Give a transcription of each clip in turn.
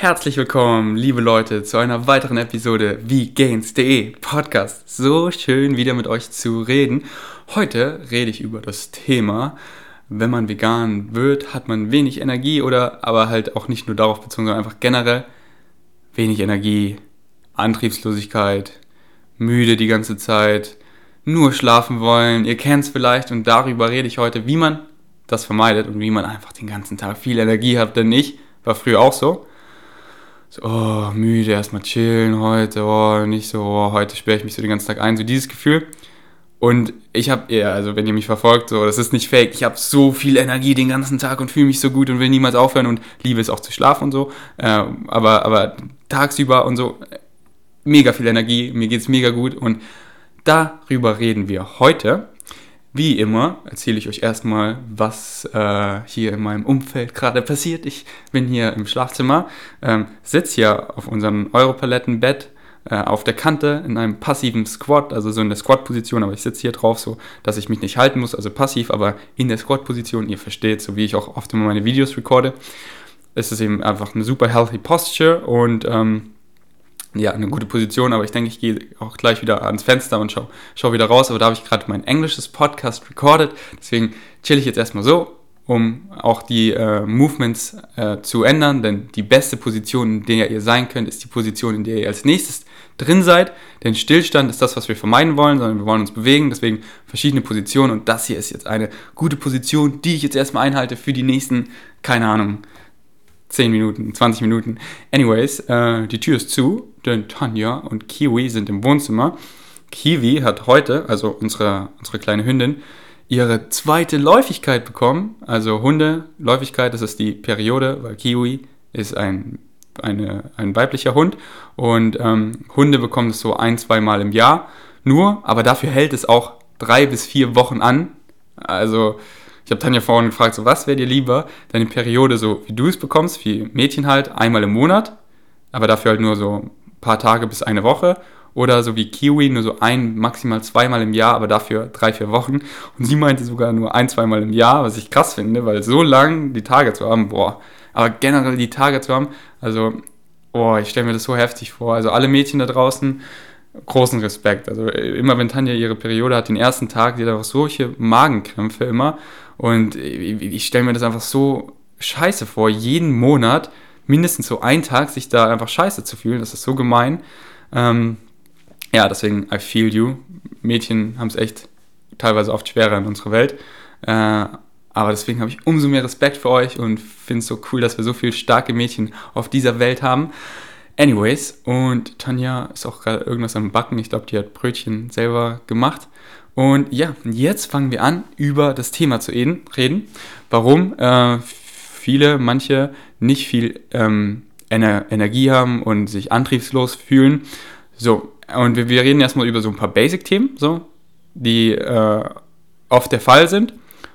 Herzlich willkommen, liebe Leute, zu einer weiteren Episode wie Gains.de Podcast. So schön wieder mit euch zu reden. Heute rede ich über das Thema, wenn man vegan wird, hat man wenig Energie oder aber halt auch nicht nur darauf bezogen, sondern einfach generell wenig Energie, Antriebslosigkeit, müde die ganze Zeit, nur schlafen wollen. Ihr kennt es vielleicht und darüber rede ich heute, wie man das vermeidet und wie man einfach den ganzen Tag viel Energie hat, denn ich war früher auch so so, oh, müde, erstmal chillen heute, oh, nicht so, oh, heute sperre ich mich so den ganzen Tag ein, so dieses Gefühl. Und ich habe, ja, also wenn ihr mich verfolgt, so, das ist nicht fake, ich habe so viel Energie den ganzen Tag und fühle mich so gut und will niemals aufhören und liebe es auch zu schlafen und so. Äh, aber, aber tagsüber und so, mega viel Energie, mir geht es mega gut und darüber reden wir heute. Wie immer erzähle ich euch erstmal, was äh, hier in meinem Umfeld gerade passiert. Ich bin hier im Schlafzimmer, ähm, sitze hier auf unserem Europalettenbett äh, auf der Kante in einem passiven Squat, also so in der Squat-Position, aber ich sitze hier drauf, so dass ich mich nicht halten muss, also passiv, aber in der Squat-Position, ihr versteht, so wie ich auch oft immer meine Videos recorde. Es ist eben einfach eine super healthy Posture und ähm, ja, eine gute Position, aber ich denke, ich gehe auch gleich wieder ans Fenster und schau, schau wieder raus. Aber da habe ich gerade mein englisches Podcast recorded. Deswegen chill ich jetzt erstmal so, um auch die äh, Movements äh, zu ändern. Denn die beste Position, in der ihr sein könnt, ist die Position, in der ihr als nächstes drin seid. Denn Stillstand ist das, was wir vermeiden wollen, sondern wir wollen uns bewegen. Deswegen verschiedene Positionen. Und das hier ist jetzt eine gute Position, die ich jetzt erstmal einhalte für die nächsten, keine Ahnung, 10 Minuten, 20 Minuten. Anyways, äh, die Tür ist zu, denn Tanja und Kiwi sind im Wohnzimmer. Kiwi hat heute, also unsere, unsere kleine Hündin, ihre zweite Läufigkeit bekommen. Also Hundeläufigkeit, das ist die Periode, weil Kiwi ist ein, eine, ein weiblicher Hund. Und ähm, Hunde bekommen es so ein, zwei Mal im Jahr nur, aber dafür hält es auch drei bis vier Wochen an. Also ich habe Tanja vorhin gefragt, so was wäre dir lieber, deine Periode so wie du es bekommst, wie Mädchen halt, einmal im Monat, aber dafür halt nur so paar Tage bis eine Woche oder so wie Kiwi, nur so ein, maximal zweimal im Jahr, aber dafür drei, vier Wochen. Und sie meinte sogar nur ein, zweimal im Jahr, was ich krass finde, weil so lang die Tage zu haben, boah. Aber generell die Tage zu haben, also, boah, ich stelle mir das so heftig vor. Also alle Mädchen da draußen, großen Respekt. Also immer wenn Tanja ihre Periode hat, den ersten Tag, die hat einfach solche Magenkrämpfe immer. Und ich stelle mir das einfach so scheiße vor, jeden Monat mindestens so einen Tag sich da einfach scheiße zu fühlen. Das ist so gemein. Ähm, ja, deswegen, I feel you. Mädchen haben es echt teilweise oft schwerer in unserer Welt. Äh, aber deswegen habe ich umso mehr Respekt für euch und finde es so cool, dass wir so viele starke Mädchen auf dieser Welt haben. Anyways, und Tanja ist auch gerade irgendwas am Backen. Ich glaube, die hat Brötchen selber gemacht. Und ja, jetzt fangen wir an, über das Thema zu reden. Warum äh, viele, manche nicht viel ähm, Ener Energie haben und sich antriebslos fühlen. So, und wir, wir reden erstmal über so ein paar Basic-Themen, so, die äh, oft der Fall sind.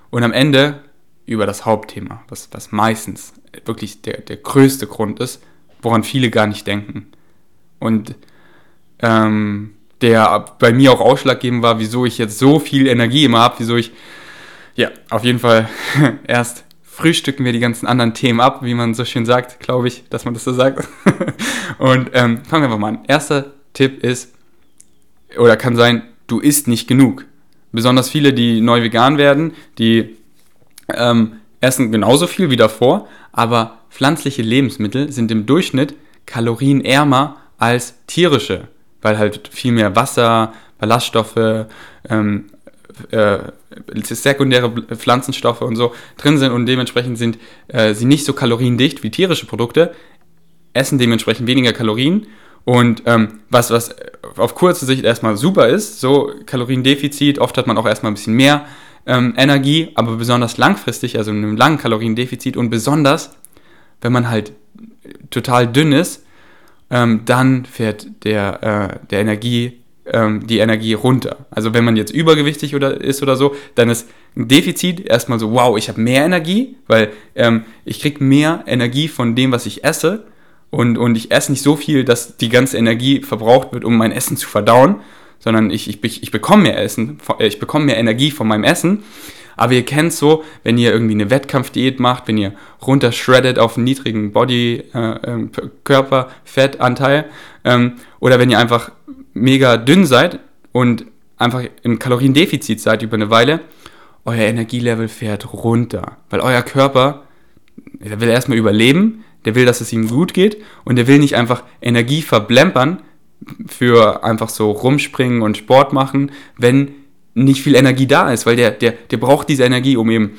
Und am Ende über das Hauptthema, was, was meistens wirklich der, der größte Grund ist, woran viele gar nicht denken. Und ähm, der bei mir auch ausschlaggebend war, wieso ich jetzt so viel Energie immer habe, wieso ich, ja, auf jeden Fall erst frühstücken wir die ganzen anderen Themen ab, wie man so schön sagt, glaube ich, dass man das so sagt. Und ähm, fangen wir einfach mal an. Erster Tipp ist, oder kann sein, du isst nicht genug. Besonders viele, die neu vegan werden, die ähm, essen genauso viel wie davor, aber pflanzliche Lebensmittel sind im Durchschnitt kalorienärmer als tierische weil halt viel mehr Wasser, Ballaststoffe, ähm, äh, sekundäre Pflanzenstoffe und so drin sind und dementsprechend sind äh, sie nicht so kaloriendicht wie tierische Produkte, essen dementsprechend weniger Kalorien und ähm, was, was auf kurze Sicht erstmal super ist, so Kaloriendefizit, oft hat man auch erstmal ein bisschen mehr ähm, Energie, aber besonders langfristig, also in einem langen Kaloriendefizit und besonders, wenn man halt total dünn ist, ähm, dann fährt der, äh, der Energie, ähm, die Energie runter. Also wenn man jetzt übergewichtig oder ist oder so, dann ist ein Defizit erstmal so, wow, ich habe mehr Energie, weil ähm, ich kriege mehr Energie von dem, was ich esse. Und, und ich esse nicht so viel, dass die ganze Energie verbraucht wird, um mein Essen zu verdauen, sondern ich, ich, ich bekomme mehr Essen, äh, ich bekomme mehr Energie von meinem Essen. Aber ihr kennt so, wenn ihr irgendwie eine Wettkampfdiät macht, wenn ihr runtershreddet auf einen niedrigen Body, äh, äh, Körperfettanteil ähm, oder wenn ihr einfach mega dünn seid und einfach im Kaloriendefizit seid über eine Weile, euer Energielevel fährt runter, weil euer Körper, der will erstmal überleben, der will, dass es ihm gut geht und der will nicht einfach Energie verblempern für einfach so rumspringen und Sport machen, wenn nicht viel Energie da ist, weil der, der, der braucht diese Energie, um eben,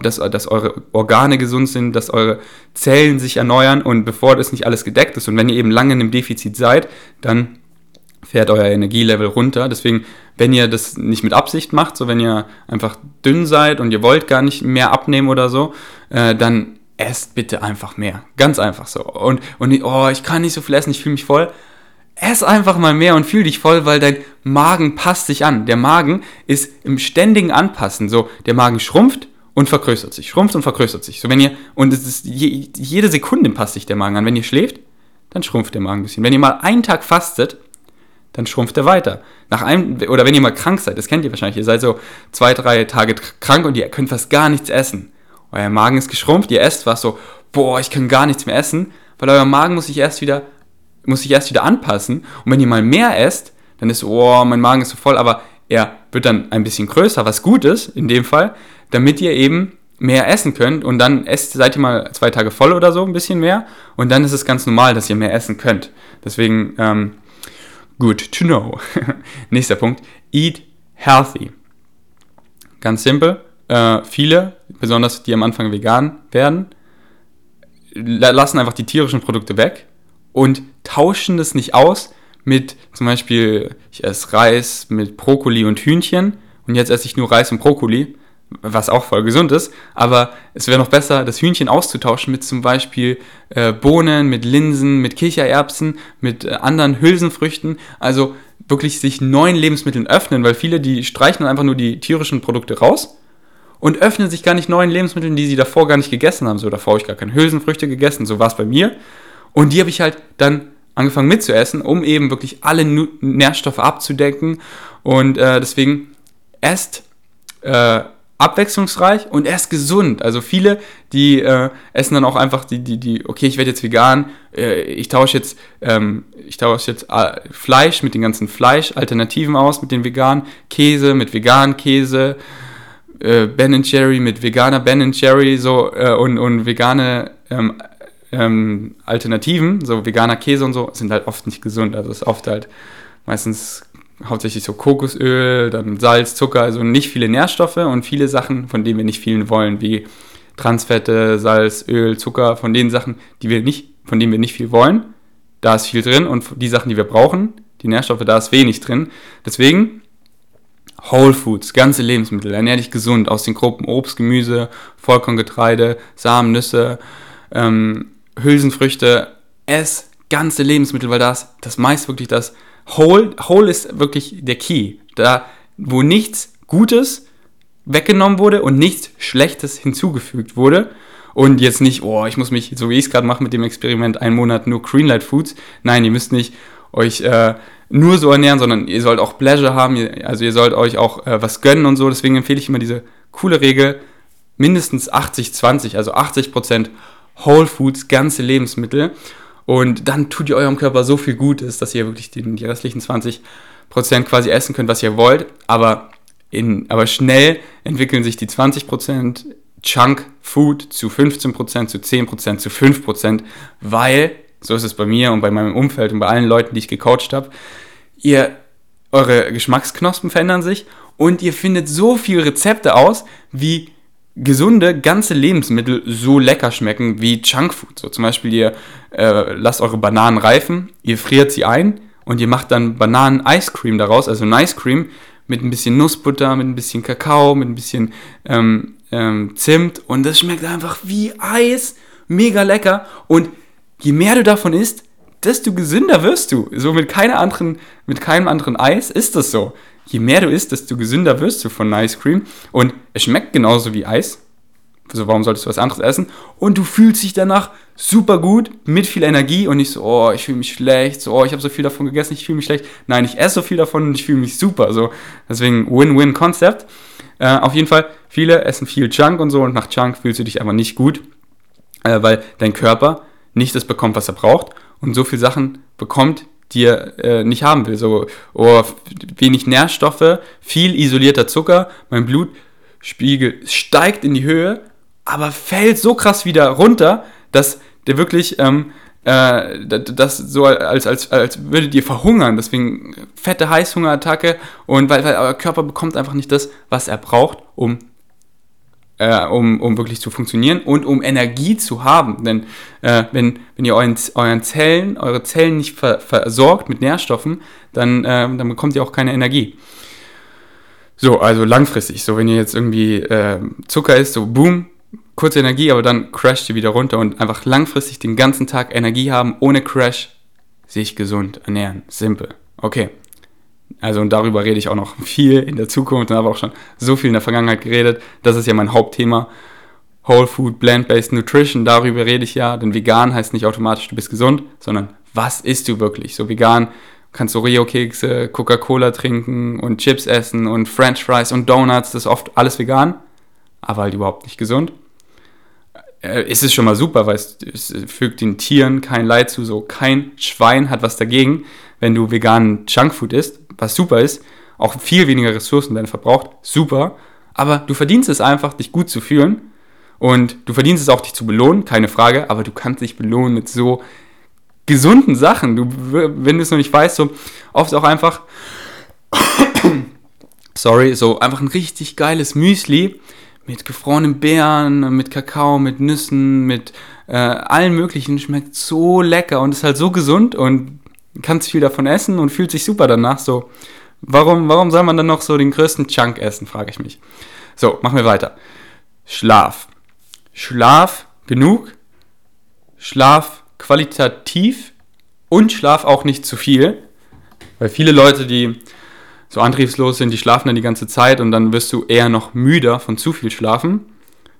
dass, dass eure Organe gesund sind, dass eure Zellen sich erneuern und bevor das nicht alles gedeckt ist und wenn ihr eben lange in einem Defizit seid, dann fährt euer Energielevel runter. Deswegen, wenn ihr das nicht mit Absicht macht, so wenn ihr einfach dünn seid und ihr wollt gar nicht mehr abnehmen oder so, äh, dann esst bitte einfach mehr. Ganz einfach so. Und, und oh, ich kann nicht so viel essen, ich fühle mich voll. Ess einfach mal mehr und fühl dich voll, weil dein Magen passt sich an. Der Magen ist im ständigen Anpassen. So, der Magen schrumpft und vergrößert sich, schrumpft und vergrößert sich. So, wenn ihr, und es ist je, jede Sekunde passt sich der Magen an. Wenn ihr schläft, dann schrumpft der Magen ein bisschen. Wenn ihr mal einen Tag fastet, dann schrumpft er weiter. Nach einem, oder wenn ihr mal krank seid, das kennt ihr wahrscheinlich, ihr seid so zwei, drei Tage krank und ihr könnt fast gar nichts essen. Euer Magen ist geschrumpft, ihr esst was so, boah, ich kann gar nichts mehr essen, weil euer Magen muss sich erst wieder, muss sich erst wieder anpassen. Und wenn ihr mal mehr esst, dann ist so, oh, mein Magen ist so voll, aber er wird dann ein bisschen größer, was gut ist in dem Fall, damit ihr eben mehr essen könnt und dann esst, seid ihr mal zwei Tage voll oder so, ein bisschen mehr und dann ist es ganz normal, dass ihr mehr essen könnt. Deswegen, ähm, Good to know. Nächster Punkt. Eat healthy. Ganz simpel. Äh, viele, besonders die am Anfang vegan werden, lassen einfach die tierischen Produkte weg und tauschen das nicht aus mit zum Beispiel, ich esse Reis mit Brokkoli und Hühnchen und jetzt esse ich nur Reis und Brokkoli was auch voll gesund ist, aber es wäre noch besser, das Hühnchen auszutauschen mit zum Beispiel äh, Bohnen, mit Linsen, mit Kichererbsen, mit äh, anderen Hülsenfrüchten, also wirklich sich neuen Lebensmitteln öffnen, weil viele, die streichen dann einfach nur die tierischen Produkte raus und öffnen sich gar nicht neuen Lebensmitteln, die sie davor gar nicht gegessen haben. So, davor habe ich gar keine Hülsenfrüchte gegessen, so war es bei mir. Und die habe ich halt dann angefangen mitzuessen, um eben wirklich alle Nährstoffe abzudecken. Und äh, deswegen esst äh, abwechslungsreich und er ist gesund. Also viele, die äh, essen dann auch einfach die, die, die, okay, ich werde jetzt vegan, äh, ich tausche jetzt, ähm, ich tausche jetzt äh, Fleisch mit den ganzen Fleischalternativen aus, mit den veganen Käse, mit veganen Käse, äh, Ben Jerry mit veganer Ben Jerry so äh, und, und vegane ähm, ähm, Alternativen, so veganer Käse und so, sind halt oft nicht gesund. Also ist oft halt meistens hauptsächlich so Kokosöl, dann Salz, Zucker, also nicht viele Nährstoffe und viele Sachen, von denen wir nicht vielen wollen, wie Transfette, Salz, Öl, Zucker, von den Sachen, die wir nicht, von denen wir nicht viel wollen, da ist viel drin und die Sachen, die wir brauchen, die Nährstoffe, da ist wenig drin. Deswegen Whole Foods, ganze Lebensmittel, ernähr dich gesund aus den Gruppen Obst, Gemüse, Vollkorngetreide, Samen, Nüsse, ähm, Hülsenfrüchte, ess ganze Lebensmittel, weil das das meist wirklich das Whole, Whole ist wirklich der Key. Da, wo nichts Gutes weggenommen wurde und nichts Schlechtes hinzugefügt wurde. Und jetzt nicht, oh, ich muss mich, so wie ich es gerade mache mit dem Experiment, einen Monat nur Greenlight Foods. Nein, ihr müsst nicht euch äh, nur so ernähren, sondern ihr sollt auch Pleasure haben. Also ihr sollt euch auch äh, was gönnen und so. Deswegen empfehle ich immer diese coole Regel, mindestens 80-20, also 80% Whole Foods, ganze Lebensmittel. Und dann tut ihr eurem Körper so viel Gutes, dass ihr wirklich die, die restlichen 20% quasi essen könnt, was ihr wollt. Aber, in, aber schnell entwickeln sich die 20% Chunk Food zu 15%, zu 10%, zu 5%, weil, so ist es bei mir und bei meinem Umfeld und bei allen Leuten, die ich gecoacht habe, ihr, eure Geschmacksknospen verändern sich und ihr findet so viele Rezepte aus, wie gesunde, ganze Lebensmittel so lecker schmecken wie Junkfood. So zum Beispiel, ihr äh, lasst eure Bananen reifen, ihr friert sie ein und ihr macht dann Bananen-Ice-Cream daraus, also ein Ice-Cream mit ein bisschen Nussbutter, mit ein bisschen Kakao, mit ein bisschen ähm, ähm, Zimt und das schmeckt einfach wie Eis, mega lecker und je mehr du davon isst, desto gesünder wirst du. So mit, keiner anderen, mit keinem anderen Eis ist das so je mehr du isst, desto gesünder wirst du von Ice Cream. Und es schmeckt genauso wie Eis. Also warum solltest du was anderes essen? Und du fühlst dich danach super gut, mit viel Energie und nicht so, oh, ich fühle mich schlecht, so, oh, ich habe so viel davon gegessen, ich fühle mich schlecht. Nein, ich esse so viel davon und ich fühle mich super. So, deswegen Win-Win-Konzept. Äh, auf jeden Fall, viele essen viel Junk und so und nach Junk fühlst du dich einfach nicht gut, äh, weil dein Körper nicht das bekommt, was er braucht und so viele Sachen bekommt, die er äh, nicht haben will. So oh, wenig Nährstoffe, viel isolierter Zucker, mein Blutspiegel steigt in die Höhe, aber fällt so krass wieder runter, dass der wirklich ähm, äh, das so als, als, als würdet ihr verhungern. Deswegen fette Heißhungerattacke und weil, weil euer Körper bekommt einfach nicht das, was er braucht, um äh, um, um wirklich zu funktionieren und um Energie zu haben. Denn äh, wenn, wenn ihr euren, euren Zellen, eure Zellen nicht ver, versorgt mit Nährstoffen, dann, äh, dann bekommt ihr auch keine Energie. So, also langfristig. So, wenn ihr jetzt irgendwie äh, Zucker isst, so boom, kurze Energie, aber dann crasht ihr wieder runter und einfach langfristig den ganzen Tag Energie haben, ohne Crash, sich gesund ernähren. Simpel. Okay. Also und darüber rede ich auch noch viel in der Zukunft und habe auch schon so viel in der Vergangenheit geredet. Das ist ja mein Hauptthema. Whole Food, Plant-Based Nutrition, darüber rede ich ja, denn vegan heißt nicht automatisch, du bist gesund, sondern was isst du wirklich? So vegan kannst du Oreo-Kekse, Coca-Cola trinken und Chips essen und French Fries und Donuts, das ist oft alles vegan, aber halt überhaupt nicht gesund. Äh, ist es schon mal super, weil es, es fügt den Tieren kein Leid zu, so kein Schwein hat was dagegen, wenn du veganen Junkfood isst, was super ist, auch viel weniger Ressourcen dann verbraucht, super, aber du verdienst es einfach, dich gut zu fühlen und du verdienst es auch, dich zu belohnen, keine Frage, aber du kannst dich belohnen mit so gesunden Sachen. Du, wenn du es noch nicht weißt, so oft auch einfach, sorry, so einfach ein richtig geiles Müsli mit gefrorenen Beeren, mit Kakao, mit Nüssen, mit äh, allen möglichen, schmeckt so lecker und ist halt so gesund und kannst viel davon essen und fühlt sich super danach. So, warum, warum soll man dann noch so den größten Chunk essen, frage ich mich. So, machen wir weiter. Schlaf. Schlaf genug, Schlaf qualitativ und Schlaf auch nicht zu viel. Weil viele Leute, die so antriebslos sind, die schlafen dann die ganze Zeit und dann wirst du eher noch müder von zu viel Schlafen.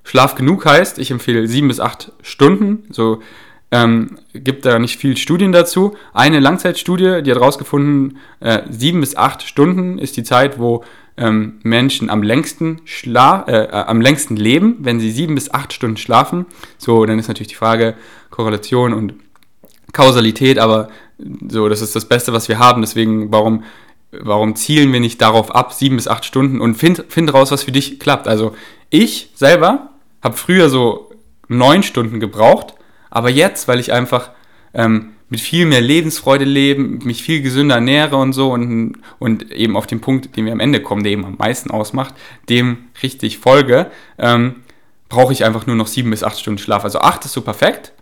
Schlaf genug heißt, ich empfehle sieben bis acht Stunden. So ähm, gibt da nicht viel Studien dazu. Eine Langzeitstudie, die hat herausgefunden, äh, sieben bis acht Stunden ist die Zeit, wo ähm, Menschen am längsten, schla äh, am längsten leben, wenn sie sieben bis acht Stunden schlafen. So, dann ist natürlich die Frage Korrelation und Kausalität, aber so, das ist das Beste, was wir haben. Deswegen, warum, warum zielen wir nicht darauf ab, sieben bis acht Stunden und find, find raus, was für dich klappt. Also ich selber habe früher so neun Stunden gebraucht, aber jetzt, weil ich einfach ähm, mit viel mehr Lebensfreude lebe, mich viel gesünder ernähre und so und, und eben auf den Punkt, den wir am Ende kommen, der eben am meisten ausmacht, dem richtig folge, ähm, brauche ich einfach nur noch sieben bis acht Stunden Schlaf. Also acht ist so perfekt,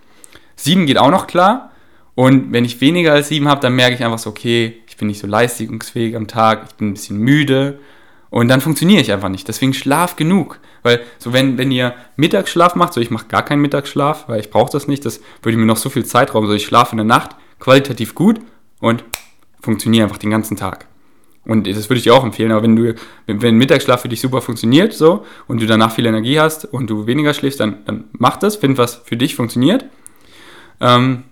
sieben geht auch noch klar. Und wenn ich weniger als sieben habe, dann merke ich einfach so, okay, ich bin nicht so leistungsfähig am Tag, ich bin ein bisschen müde und dann funktioniere ich einfach nicht. Deswegen schlaf genug. Weil so wenn, wenn ihr Mittagsschlaf macht, so ich mache gar keinen Mittagsschlaf, weil ich brauche das nicht, das würde mir noch so viel Zeitraum, so ich schlafe in der Nacht qualitativ gut und funktioniere einfach den ganzen Tag. Und das würde ich dir auch empfehlen, aber wenn du, wenn Mittagsschlaf für dich super funktioniert, so, und du danach viel Energie hast und du weniger schläfst, dann, dann mach das, find was für dich funktioniert. Ähm,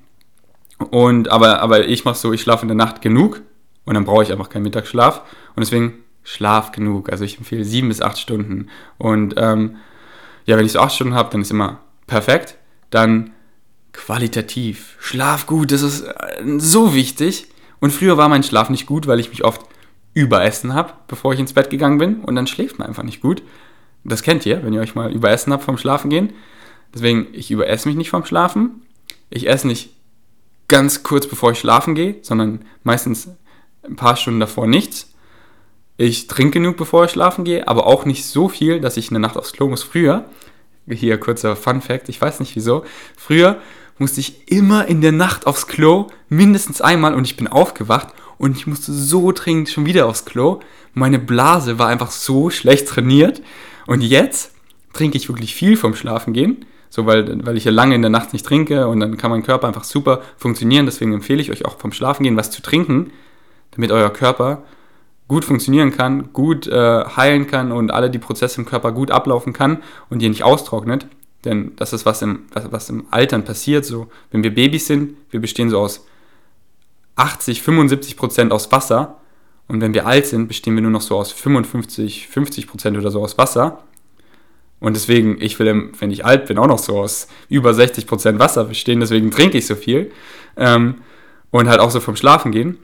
und, aber, aber ich mache so, ich schlafe in der Nacht genug und dann brauche ich einfach keinen Mittagsschlaf. Und deswegen Schlaf genug. Also ich empfehle sieben bis acht Stunden. Und ähm, ja, wenn ich so acht Stunden habe, dann ist immer perfekt. Dann qualitativ. Schlaf gut, das ist äh, so wichtig. Und früher war mein Schlaf nicht gut, weil ich mich oft überessen habe, bevor ich ins Bett gegangen bin. Und dann schläft man einfach nicht gut. Das kennt ihr, wenn ihr euch mal überessen habt vom Schlafen gehen. Deswegen, ich überesse mich nicht vom Schlafen. Ich esse nicht ganz kurz bevor ich schlafen gehe, sondern meistens ein paar Stunden davor nichts. Ich trinke genug, bevor ich schlafen gehe, aber auch nicht so viel, dass ich eine Nacht aufs Klo muss. Früher, hier kurzer Fun Fact, ich weiß nicht wieso, früher musste ich immer in der Nacht aufs Klo, mindestens einmal und ich bin aufgewacht und ich musste so dringend schon wieder aufs Klo. Meine Blase war einfach so schlecht trainiert und jetzt trinke ich wirklich viel vom Schlafen gehen, so weil, weil ich ja lange in der Nacht nicht trinke und dann kann mein Körper einfach super funktionieren. Deswegen empfehle ich euch auch vom Schlafen gehen was zu trinken, damit euer Körper gut funktionieren kann, gut äh, heilen kann und alle die Prozesse im Körper gut ablaufen kann und ihr nicht austrocknet. Denn das ist was im, was im Altern passiert. So, wenn wir Babys sind, wir bestehen so aus 80, 75 Prozent aus Wasser Und wenn wir alt sind, bestehen wir nur noch so aus 55, 50 Prozent oder so aus Wasser. Und deswegen, ich will, wenn ich alt bin, auch noch so aus über 60 Prozent Wasser bestehen. Deswegen trinke ich so viel. Ähm, und halt auch so vom Schlafen gehen.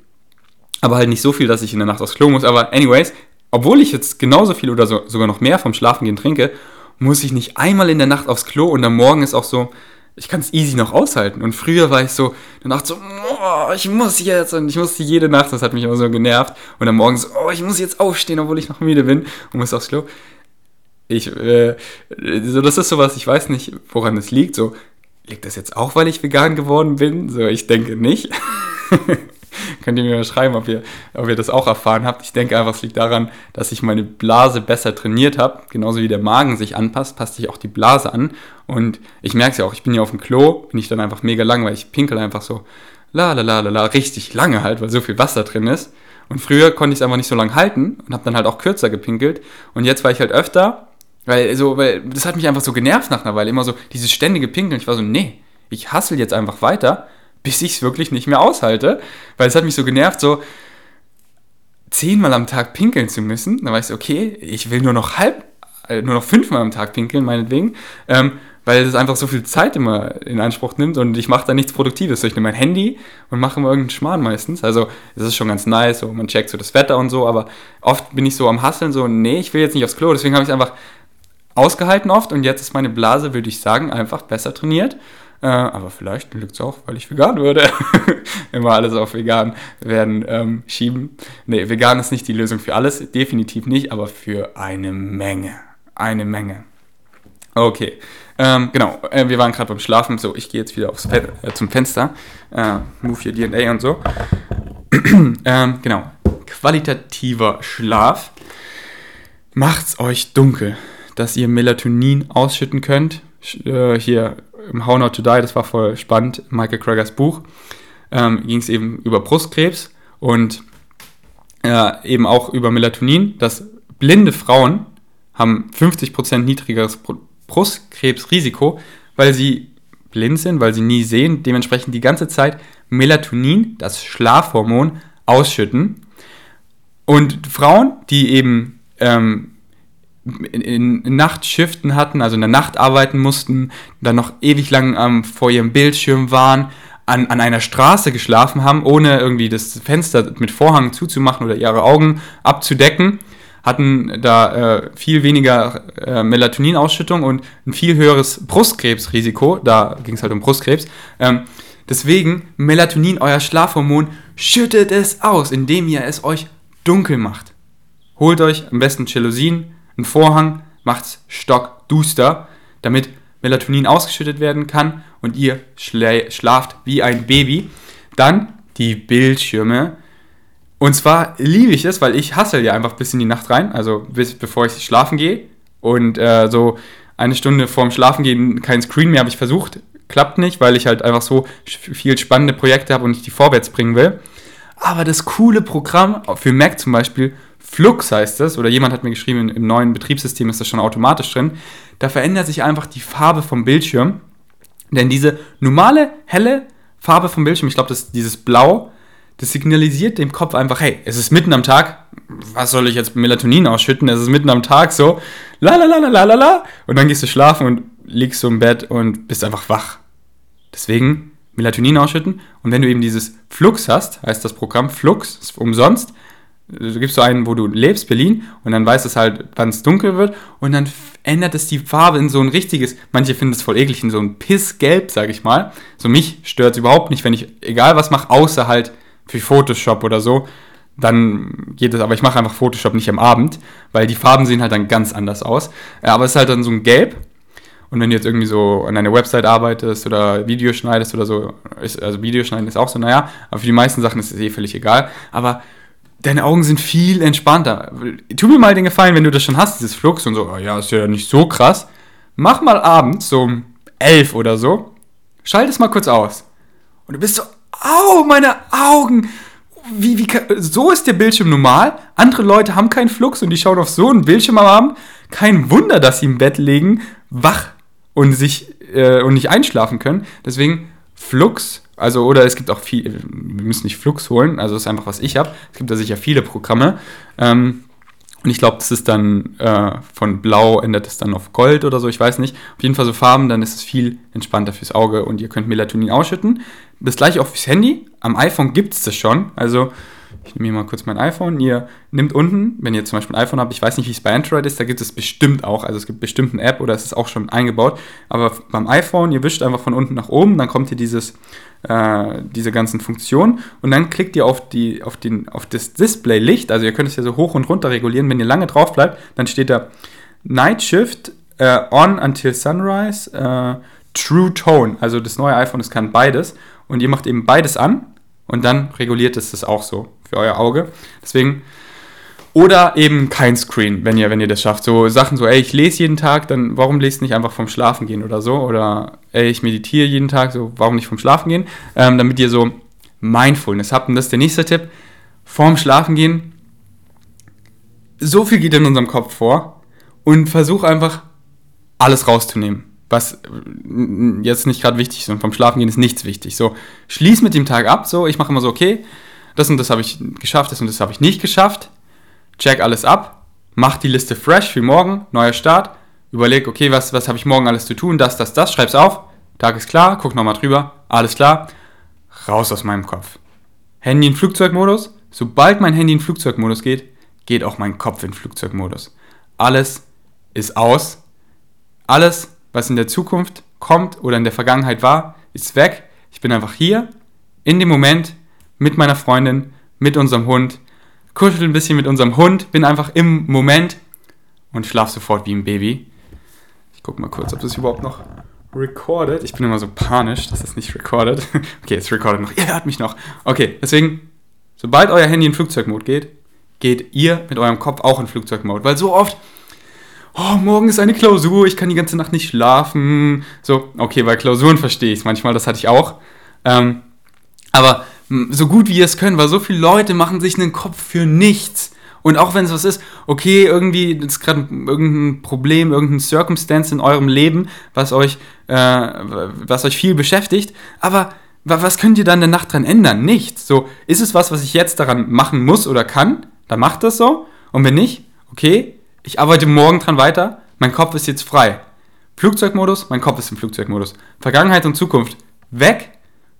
Aber halt nicht so viel, dass ich in der Nacht aufs Klo muss. Aber anyways, obwohl ich jetzt genauso viel oder so, sogar noch mehr vom Schlafen gehen trinke, muss ich nicht einmal in der Nacht aufs Klo und am Morgen ist auch so, ich kann es easy noch aushalten. Und früher war ich so, Nacht so, oh, ich muss jetzt und ich musste jede Nacht, das hat mich immer so genervt. Und am Morgen so, oh, ich muss jetzt aufstehen, obwohl ich noch müde bin und muss aufs Klo. Ich, äh, so, das ist sowas, ich weiß nicht, woran es liegt. So, liegt das jetzt auch, weil ich vegan geworden bin? So, ich denke nicht. Könnt ihr mir mal schreiben, ob ihr, ob ihr das auch erfahren habt. Ich denke einfach, es liegt daran, dass ich meine Blase besser trainiert habe. Genauso wie der Magen sich anpasst, passt sich auch die Blase an. Und ich merke es ja auch, ich bin ja auf dem Klo, bin ich dann einfach mega lang, weil ich pinkel einfach so la la la la la richtig lange halt, weil so viel Wasser drin ist. Und früher konnte ich es einfach nicht so lange halten und habe dann halt auch kürzer gepinkelt. Und jetzt war ich halt öfter, weil so, weil das hat mich einfach so genervt nach einer Weile, immer so dieses ständige Pinkeln. Ich war so, nee, ich hassel jetzt einfach weiter bis ich es wirklich nicht mehr aushalte, weil es hat mich so genervt, so zehnmal am Tag pinkeln zu müssen. Da war ich so, okay, ich will nur noch halb, äh, nur noch fünfmal am Tag pinkeln, meinetwegen, ähm, weil das einfach so viel Zeit immer in Anspruch nimmt und ich mache da nichts Produktives. So, ich nehme mein Handy und mache immer irgendeinen Schmarrn meistens. Also, das ist schon ganz nice, so, man checkt so das Wetter und so, aber oft bin ich so am Hasseln, so, nee, ich will jetzt nicht aufs Klo, deswegen habe ich es einfach ausgehalten oft und jetzt ist meine Blase, würde ich sagen, einfach besser trainiert äh, aber vielleicht liegt es auch, weil ich vegan würde. Immer alles auf vegan werden ähm, schieben. Nee, vegan ist nicht die Lösung für alles, definitiv nicht, aber für eine Menge. Eine Menge. Okay, ähm, genau, äh, wir waren gerade beim Schlafen. So, ich gehe jetzt wieder aufs Fe äh, zum Fenster. Äh, move your DNA und so. ähm, genau, qualitativer Schlaf. Macht's euch dunkel, dass ihr Melatonin ausschütten könnt. Äh, hier im How Not to Die, das war voll spannend, Michael Kragers Buch, ähm, ging es eben über Brustkrebs und äh, eben auch über Melatonin, dass blinde Frauen haben 50% niedrigeres Brustkrebsrisiko, weil sie blind sind, weil sie nie sehen, dementsprechend die ganze Zeit Melatonin, das Schlafhormon, ausschütten. Und Frauen, die eben ähm, in, in Nachtschiften hatten, also in der Nacht arbeiten mussten, dann noch ewig lang ähm, vor ihrem Bildschirm waren, an, an einer Straße geschlafen haben, ohne irgendwie das Fenster mit Vorhang zuzumachen oder ihre Augen abzudecken, hatten da äh, viel weniger äh, Melatoninausschüttung und ein viel höheres Brustkrebsrisiko. Da ging es halt um Brustkrebs. Ähm, deswegen, Melatonin, euer Schlafhormon, schüttet es aus, indem ihr es euch dunkel macht. Holt euch am besten Jalousien, ein Vorhang macht es stockduster, damit Melatonin ausgeschüttet werden kann und ihr schla schlaft wie ein Baby. Dann die Bildschirme. Und zwar liebe ich es, weil ich hassel ja einfach bis in die Nacht rein, also bis bevor ich schlafen gehe. Und äh, so eine Stunde vorm Schlafengehen kein Screen mehr habe ich versucht. Klappt nicht, weil ich halt einfach so viel spannende Projekte habe und ich die vorwärts bringen will. Aber das coole Programm für Mac zum Beispiel Flux heißt das, oder jemand hat mir geschrieben, im neuen Betriebssystem ist das schon automatisch drin. Da verändert sich einfach die Farbe vom Bildschirm. Denn diese normale, helle Farbe vom Bildschirm, ich glaube, dieses Blau, das signalisiert dem Kopf einfach, hey, es ist mitten am Tag, was soll ich jetzt Melatonin ausschütten? Es ist mitten am Tag so, la la la la la la Und dann gehst du schlafen und liegst so im Bett und bist einfach wach. Deswegen Melatonin ausschütten. Und wenn du eben dieses Flux hast, heißt das Programm Flux, ist umsonst, du gibst so einen, wo du lebst, Berlin, und dann weißt es halt, wann es dunkel wird, und dann ändert es die Farbe in so ein richtiges, manche finden es voll eklig, in so ein Pissgelb, sag ich mal. So mich stört es überhaupt nicht, wenn ich egal was mache, außer halt für Photoshop oder so, dann geht es, aber ich mache einfach Photoshop nicht am Abend, weil die Farben sehen halt dann ganz anders aus. Aber es ist halt dann so ein Gelb. Und wenn du jetzt irgendwie so an deiner Website arbeitest oder Videos schneidest oder so, ist, also Videoschneiden ist auch so, naja, aber für die meisten Sachen ist es eh völlig egal. Aber deine Augen sind viel entspannter. Tu mir mal den Gefallen, wenn du das schon hast, dieses Flux und so, oh ja, ist ja nicht so krass. Mach mal abends so um elf oder so, schalt es mal kurz aus. Und du bist so, au, meine Augen. Wie, wie, so ist der Bildschirm normal. Andere Leute haben keinen Flux und die schauen auf so einen Bildschirm am Abend. Kein Wunder, dass sie im Bett liegen, wach und sich äh, und nicht einschlafen können. Deswegen Flux, also oder es gibt auch viel, wir müssen nicht Flux holen, also das ist einfach, was ich habe. Es gibt da sicher viele Programme. Ähm, und ich glaube, das ist dann äh, von Blau ändert es dann auf Gold oder so, ich weiß nicht. Auf jeden Fall so Farben, dann ist es viel entspannter fürs Auge und ihr könnt Melatonin ausschütten. Das gleiche auch fürs Handy. Am iPhone gibt es das schon. Also ich nehme hier mal kurz mein iPhone. Ihr nehmt unten, wenn ihr zum Beispiel ein iPhone habt, ich weiß nicht, wie es bei Android ist, da gibt es bestimmt auch, also es gibt bestimmt eine App oder es ist auch schon eingebaut. Aber beim iPhone, ihr wischt einfach von unten nach oben, dann kommt hier dieses, äh, diese ganzen Funktionen und dann klickt ihr auf, die, auf, den, auf das Display-Licht, also ihr könnt es ja so hoch und runter regulieren. Wenn ihr lange drauf bleibt, dann steht da Night Shift äh, on until sunrise, äh, True Tone. Also das neue iPhone, das kann beides. Und ihr macht eben beides an und dann reguliert es das auch so für euer Auge. Deswegen oder eben kein Screen, wenn ihr, wenn ihr das schafft. So Sachen so, ey, ich lese jeden Tag, dann warum lest nicht einfach vom Schlafen gehen oder so? Oder ey, ich meditiere jeden Tag, so warum nicht vom Schlafen gehen? Ähm, damit ihr so Mindfulness habt. Und das ist der nächste Tipp. Vorm Schlafen gehen. So viel geht in unserem Kopf vor. Und versuch einfach alles rauszunehmen was jetzt nicht gerade wichtig ist und vom Schlafen gehen ist nichts wichtig. So, schließ mit dem Tag ab, so, ich mache immer so, okay, das und das habe ich geschafft, das und das habe ich nicht geschafft, check alles ab, mach die Liste fresh für morgen, neuer Start, überleg, okay, was, was habe ich morgen alles zu tun, das, das, das, schreib's auf, Tag ist klar, guck nochmal drüber, alles klar, raus aus meinem Kopf. Handy in Flugzeugmodus, sobald mein Handy in Flugzeugmodus geht, geht auch mein Kopf in Flugzeugmodus. Alles ist aus, alles was in der Zukunft kommt oder in der Vergangenheit war, ist weg. Ich bin einfach hier, in dem Moment, mit meiner Freundin, mit unserem Hund, kuschel ein bisschen mit unserem Hund, bin einfach im Moment und schlaf sofort wie ein Baby. Ich gucke mal kurz, ob das überhaupt noch recorded. Ich bin immer so panisch, dass das nicht recorded. okay, es recorded noch. Ihr hört mich noch. Okay, deswegen, sobald euer Handy in Flugzeugmod geht, geht ihr mit eurem Kopf auch in Flugzeugmode. Weil so oft oh, morgen ist eine Klausur, ich kann die ganze Nacht nicht schlafen. So, okay, bei Klausuren verstehe ich es manchmal, das hatte ich auch. Ähm, aber so gut wie ihr es können, weil so viele Leute machen sich einen Kopf für nichts. Und auch wenn es was ist, okay, irgendwie ist gerade irgendein Problem, irgendein Circumstance in eurem Leben, was euch, äh, was euch viel beschäftigt, aber was könnt ihr dann der Nacht dran ändern? Nichts. So, ist es was, was ich jetzt daran machen muss oder kann? Dann macht das so. Und wenn nicht, okay, ich arbeite morgen dran weiter, mein Kopf ist jetzt frei. Flugzeugmodus, mein Kopf ist im Flugzeugmodus. Vergangenheit und Zukunft weg,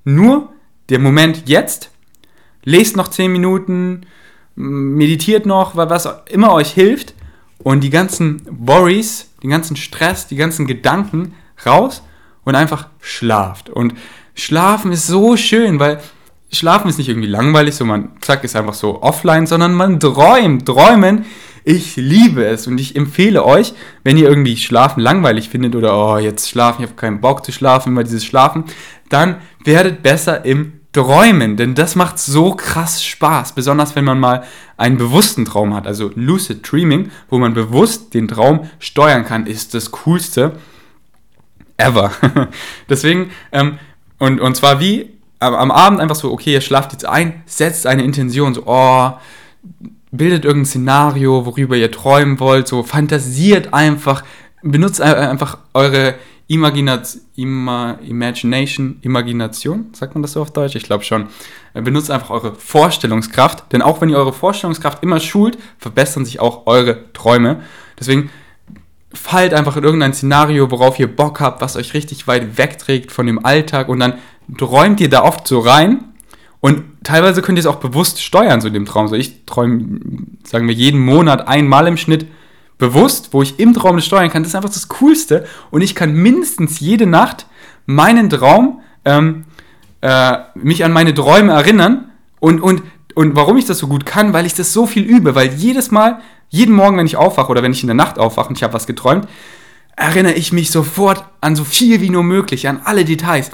nur der Moment jetzt. Lest noch 10 Minuten, meditiert noch, was immer euch hilft und die ganzen Worries, den ganzen Stress, die ganzen Gedanken raus und einfach schlaft. Und schlafen ist so schön, weil schlafen ist nicht irgendwie langweilig, so man zack ist einfach so offline, sondern man träumt. Träumen ich liebe es und ich empfehle euch, wenn ihr irgendwie Schlafen langweilig findet oder oh, jetzt schlafen, ich habe keinen Bock zu schlafen, immer dieses Schlafen, dann werdet besser im Träumen, denn das macht so krass Spaß, besonders wenn man mal einen bewussten Traum hat, also Lucid Dreaming, wo man bewusst den Traum steuern kann, ist das coolste ever. Deswegen, ähm, und, und zwar wie am Abend einfach so, okay, ihr schlaft jetzt ein, setzt eine Intention, so, oh, bildet irgendein Szenario, worüber ihr träumen wollt, so fantasiert einfach, benutzt einfach eure Imaginat Ima Imagination, Imagination, sagt man das so auf Deutsch? Ich glaube schon. Äh, benutzt einfach eure Vorstellungskraft, denn auch wenn ihr eure Vorstellungskraft immer schult, verbessern sich auch eure Träume. Deswegen fallt einfach in irgendein Szenario, worauf ihr Bock habt, was euch richtig weit wegträgt von dem Alltag und dann träumt ihr da oft so rein und teilweise könnt ihr es auch bewusst steuern, so in dem Traum. So, ich träume, sagen wir, jeden Monat einmal im Schnitt bewusst, wo ich im Traum das steuern kann. Das ist einfach das Coolste. Und ich kann mindestens jede Nacht meinen Traum, ähm, äh, mich an meine Träume erinnern. Und, und, und warum ich das so gut kann, weil ich das so viel übe. Weil jedes Mal, jeden Morgen, wenn ich aufwache oder wenn ich in der Nacht aufwache und ich habe was geträumt, erinnere ich mich sofort an so viel wie nur möglich, an alle Details.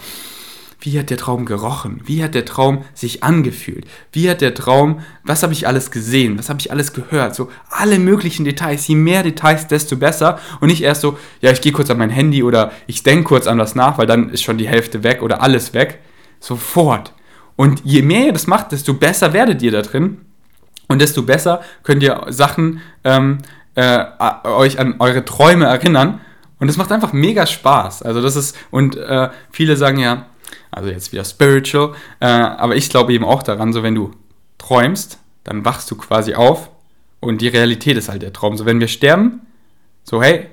Wie hat der Traum gerochen? Wie hat der Traum sich angefühlt? Wie hat der Traum, was habe ich alles gesehen? Was habe ich alles gehört? So alle möglichen Details. Je mehr Details, desto besser. Und nicht erst so, ja, ich gehe kurz an mein Handy oder ich denke kurz an was nach, weil dann ist schon die Hälfte weg oder alles weg. Sofort. Und je mehr ihr das macht, desto besser werdet ihr da drin. Und desto besser könnt ihr Sachen ähm, äh, euch an eure Träume erinnern. Und das macht einfach mega Spaß. Also das ist, und äh, viele sagen ja, also jetzt wieder spiritual, äh, aber ich glaube eben auch daran, so wenn du träumst, dann wachst du quasi auf und die Realität ist halt der Traum. So wenn wir sterben, so hey,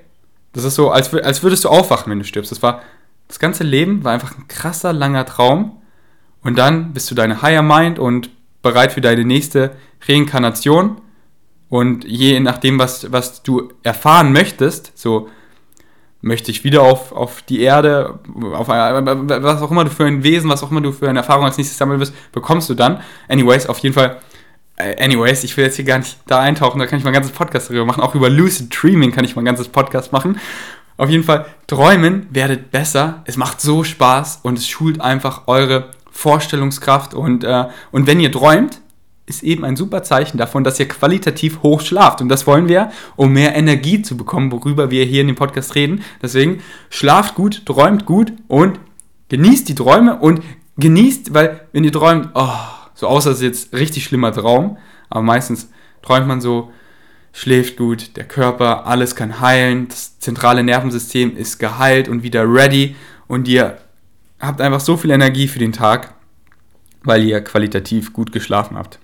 das ist so, als, als würdest du aufwachen, wenn du stirbst. Das war, das ganze Leben war einfach ein krasser, langer Traum und dann bist du deine Higher Mind und bereit für deine nächste Reinkarnation und je nachdem, was, was du erfahren möchtest, so möchte ich wieder auf, auf die Erde, auf was auch immer du für ein Wesen, was auch immer du für eine Erfahrung als nächstes sammeln wirst, bekommst du dann. Anyways, auf jeden Fall, äh, anyways, ich will jetzt hier gar nicht da eintauchen, da kann ich mal ein ganzes Podcast darüber machen. Auch über Lucid Dreaming kann ich mal ein ganzes Podcast machen. Auf jeden Fall, träumen werdet besser. Es macht so Spaß und es schult einfach eure Vorstellungskraft. Und, äh, und wenn ihr träumt, ist eben ein super Zeichen davon, dass ihr qualitativ hoch schlaft. Und das wollen wir, um mehr Energie zu bekommen, worüber wir hier in dem Podcast reden. Deswegen schlaft gut, träumt gut und genießt die Träume und genießt, weil wenn ihr träumt, oh, so außer es ist jetzt richtig schlimmer Traum, aber meistens träumt man so, schläft gut, der Körper, alles kann heilen, das zentrale Nervensystem ist geheilt und wieder ready und ihr habt einfach so viel Energie für den Tag, weil ihr qualitativ gut geschlafen habt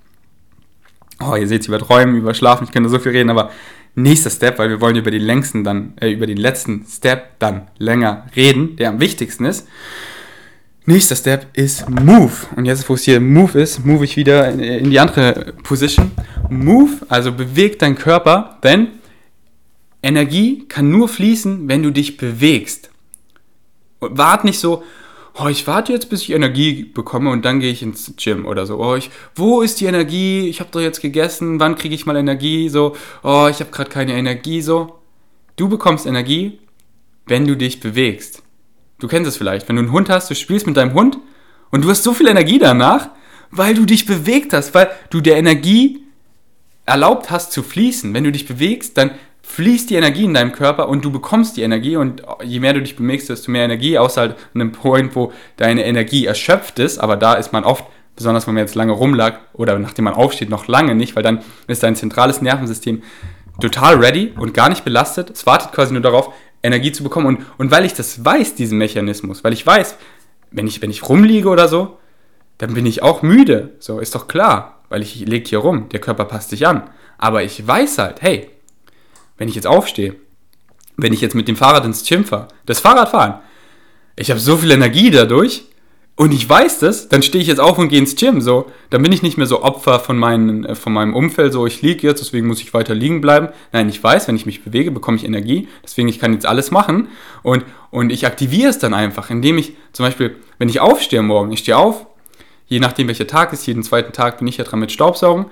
oh, ihr seht über Träumen, über Schlafen, ich könnte so viel reden, aber nächster Step, weil wir wollen über den längsten dann, äh, über den letzten Step dann länger reden, der am wichtigsten ist. Nächster Step ist Move. Und jetzt, wo es hier Move ist, move ich wieder in, in die andere Position. Move, also bewegt dein Körper, denn Energie kann nur fließen, wenn du dich bewegst. Wart nicht so, oh, ich warte jetzt, bis ich Energie bekomme und dann gehe ich ins Gym oder so. Oh, ich, wo ist die Energie? Ich habe doch jetzt gegessen, wann kriege ich mal Energie? So, oh, ich habe gerade keine Energie. So, du bekommst Energie, wenn du dich bewegst. Du kennst es vielleicht, wenn du einen Hund hast, du spielst mit deinem Hund und du hast so viel Energie danach, weil du dich bewegt hast, weil du der Energie erlaubt hast zu fließen. Wenn du dich bewegst, dann fließt die Energie in deinem Körper und du bekommst die Energie und je mehr du dich bewegst, desto mehr Energie, außer halt an einem Point, wo deine Energie erschöpft ist, aber da ist man oft, besonders wenn man jetzt lange rumlag oder nachdem man aufsteht, noch lange nicht, weil dann ist dein zentrales Nervensystem total ready und gar nicht belastet. Es wartet quasi nur darauf, Energie zu bekommen und, und weil ich das weiß, diesen Mechanismus, weil ich weiß, wenn ich, wenn ich rumliege oder so, dann bin ich auch müde. So, ist doch klar, weil ich lege hier rum, der Körper passt sich an. Aber ich weiß halt, hey, wenn ich jetzt aufstehe, wenn ich jetzt mit dem Fahrrad ins Gym fahre, das Fahrradfahren, ich habe so viel Energie dadurch und ich weiß das, dann stehe ich jetzt auf und gehe ins Gym, so, dann bin ich nicht mehr so Opfer von, meinen, äh, von meinem Umfeld, so, ich liege jetzt, deswegen muss ich weiter liegen bleiben. Nein, ich weiß, wenn ich mich bewege, bekomme ich Energie, deswegen ich kann jetzt alles machen und, und ich aktiviere es dann einfach, indem ich zum Beispiel, wenn ich aufstehe morgen, ich stehe auf, je nachdem welcher Tag ist, jeden zweiten Tag bin ich ja dran mit Staubsaugen,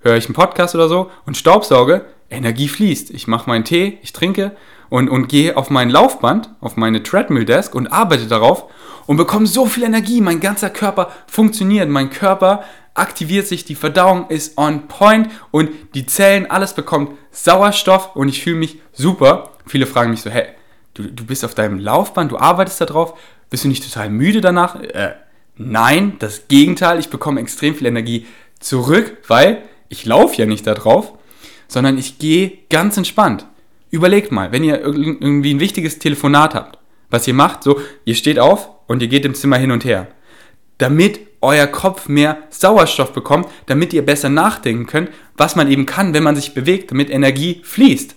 höre ich einen Podcast oder so und Staubsauge, Energie fließt. Ich mache meinen Tee, ich trinke und, und gehe auf mein Laufband, auf meine Treadmill-Desk und arbeite darauf und bekomme so viel Energie. Mein ganzer Körper funktioniert. Mein Körper aktiviert sich, die Verdauung ist on point und die Zellen, alles bekommt Sauerstoff und ich fühle mich super. Viele fragen mich so, hey, du, du bist auf deinem Laufband, du arbeitest da drauf, bist du nicht total müde danach? Äh, nein, das Gegenteil, ich bekomme extrem viel Energie zurück, weil ich laufe ja nicht da drauf, sondern ich gehe ganz entspannt. Überlegt mal, wenn ihr irgendwie ein wichtiges Telefonat habt, was ihr macht, so, ihr steht auf und ihr geht im Zimmer hin und her, damit euer Kopf mehr Sauerstoff bekommt, damit ihr besser nachdenken könnt, was man eben kann, wenn man sich bewegt, damit Energie fließt.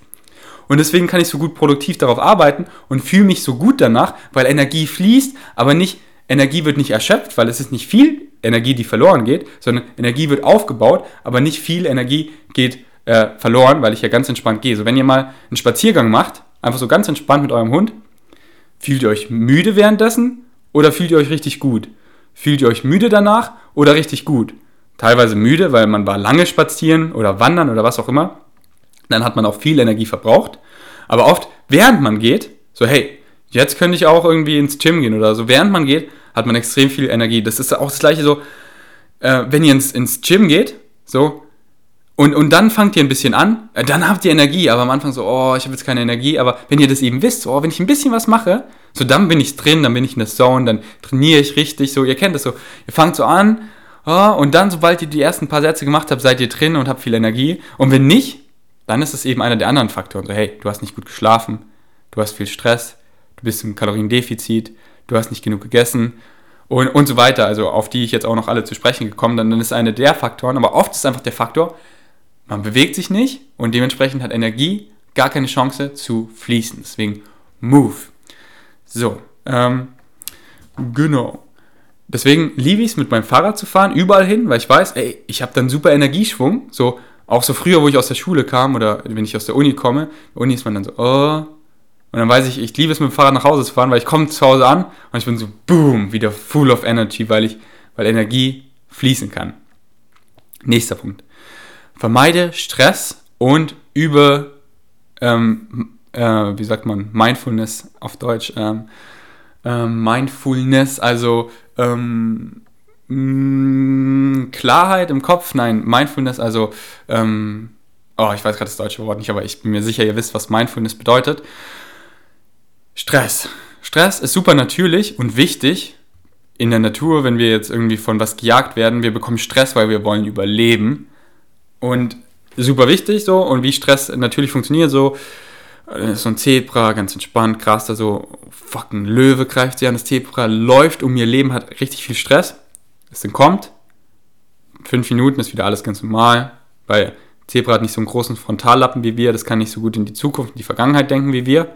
Und deswegen kann ich so gut produktiv darauf arbeiten und fühle mich so gut danach, weil Energie fließt, aber nicht, Energie wird nicht erschöpft, weil es ist nicht viel Energie, die verloren geht, sondern Energie wird aufgebaut, aber nicht viel Energie geht äh, verloren, weil ich ja ganz entspannt gehe. So, wenn ihr mal einen Spaziergang macht, einfach so ganz entspannt mit eurem Hund, fühlt ihr euch müde währenddessen oder fühlt ihr euch richtig gut? Fühlt ihr euch müde danach oder richtig gut? Teilweise müde, weil man war lange spazieren oder wandern oder was auch immer. Dann hat man auch viel Energie verbraucht. Aber oft, während man geht, so hey, jetzt könnte ich auch irgendwie ins Gym gehen oder so, während man geht, hat man extrem viel Energie. Das ist auch das gleiche so, äh, wenn ihr ins, ins Gym geht, so, und, und dann fangt ihr ein bisschen an, äh, dann habt ihr Energie, aber am Anfang so, oh, ich habe jetzt keine Energie, aber wenn ihr das eben wisst, so, oh, wenn ich ein bisschen was mache, so dann bin ich drin, dann bin ich in der Zone, dann trainiere ich richtig, so, ihr kennt das so, ihr fangt so an, oh, und dann, sobald ihr die ersten paar Sätze gemacht habt, seid ihr drin und habt viel Energie, und wenn nicht, dann ist es eben einer der anderen Faktoren, so, hey, du hast nicht gut geschlafen, du hast viel Stress, du bist im Kaloriendefizit, du hast nicht genug gegessen, und, und so weiter, also auf die ich jetzt auch noch alle zu sprechen gekommen bin, dann ist eine der Faktoren, aber oft ist einfach der Faktor, man bewegt sich nicht und dementsprechend hat Energie gar keine Chance zu fließen. Deswegen move. So, ähm, genau. Deswegen liebe ich es, mit meinem Fahrrad zu fahren, überall hin, weil ich weiß, ey, ich habe dann super Energieschwung. So, auch so früher, wo ich aus der Schule kam oder wenn ich aus der Uni komme, Uni ist man dann so, oh. Und dann weiß ich, ich liebe es, mit dem Fahrrad nach Hause zu fahren, weil ich komme zu Hause an und ich bin so, boom, wieder full of energy, weil ich, weil Energie fließen kann. Nächster Punkt. Vermeide Stress und übe, ähm, äh, wie sagt man, Mindfulness auf Deutsch, ähm, ähm, Mindfulness, also ähm, mh, mm, Klarheit im Kopf, nein, Mindfulness, also, ähm, oh, ich weiß gerade das deutsche Wort nicht, aber ich bin mir sicher, ihr wisst, was Mindfulness bedeutet. Stress. Stress ist super natürlich und wichtig in der Natur, wenn wir jetzt irgendwie von was gejagt werden. Wir bekommen Stress, weil wir wollen überleben. Und super wichtig so. Und wie Stress natürlich funktioniert, so äh, so ein Zebra, ganz entspannt, krass, da so, fucking Löwe greift sie an, das Zebra läuft um ihr Leben, hat richtig viel Stress. Es dann kommt, fünf Minuten ist wieder alles ganz normal, weil Zebra hat nicht so einen großen Frontallappen wie wir, das kann nicht so gut in die Zukunft, in die Vergangenheit denken wie wir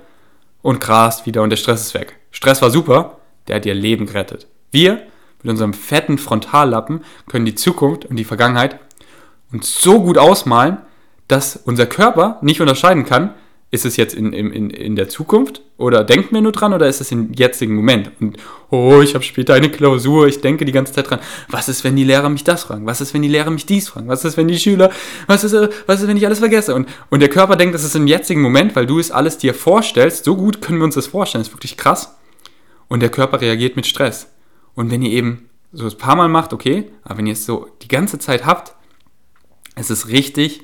und grast wieder und der Stress ist weg. Stress war super, der hat ihr Leben gerettet. Wir mit unserem fetten Frontallappen können die Zukunft und die Vergangenheit uns so gut ausmalen, dass unser Körper nicht unterscheiden kann, ist es jetzt in, in, in der Zukunft oder denken wir nur dran oder ist es im jetzigen Moment? Und oh, ich habe später eine Klausur, ich denke die ganze Zeit dran, was ist, wenn die Lehrer mich das fragen? Was ist, wenn die Lehrer mich dies fragen? Was ist, wenn die Schüler, was ist, was ist wenn ich alles vergesse? Und, und der Körper denkt, das ist im jetzigen Moment, weil du es alles dir vorstellst, so gut können wir uns das vorstellen, das ist wirklich krass. Und der Körper reagiert mit Stress. Und wenn ihr eben so ein paar Mal macht, okay, aber wenn ihr es so die ganze Zeit habt, es ist richtig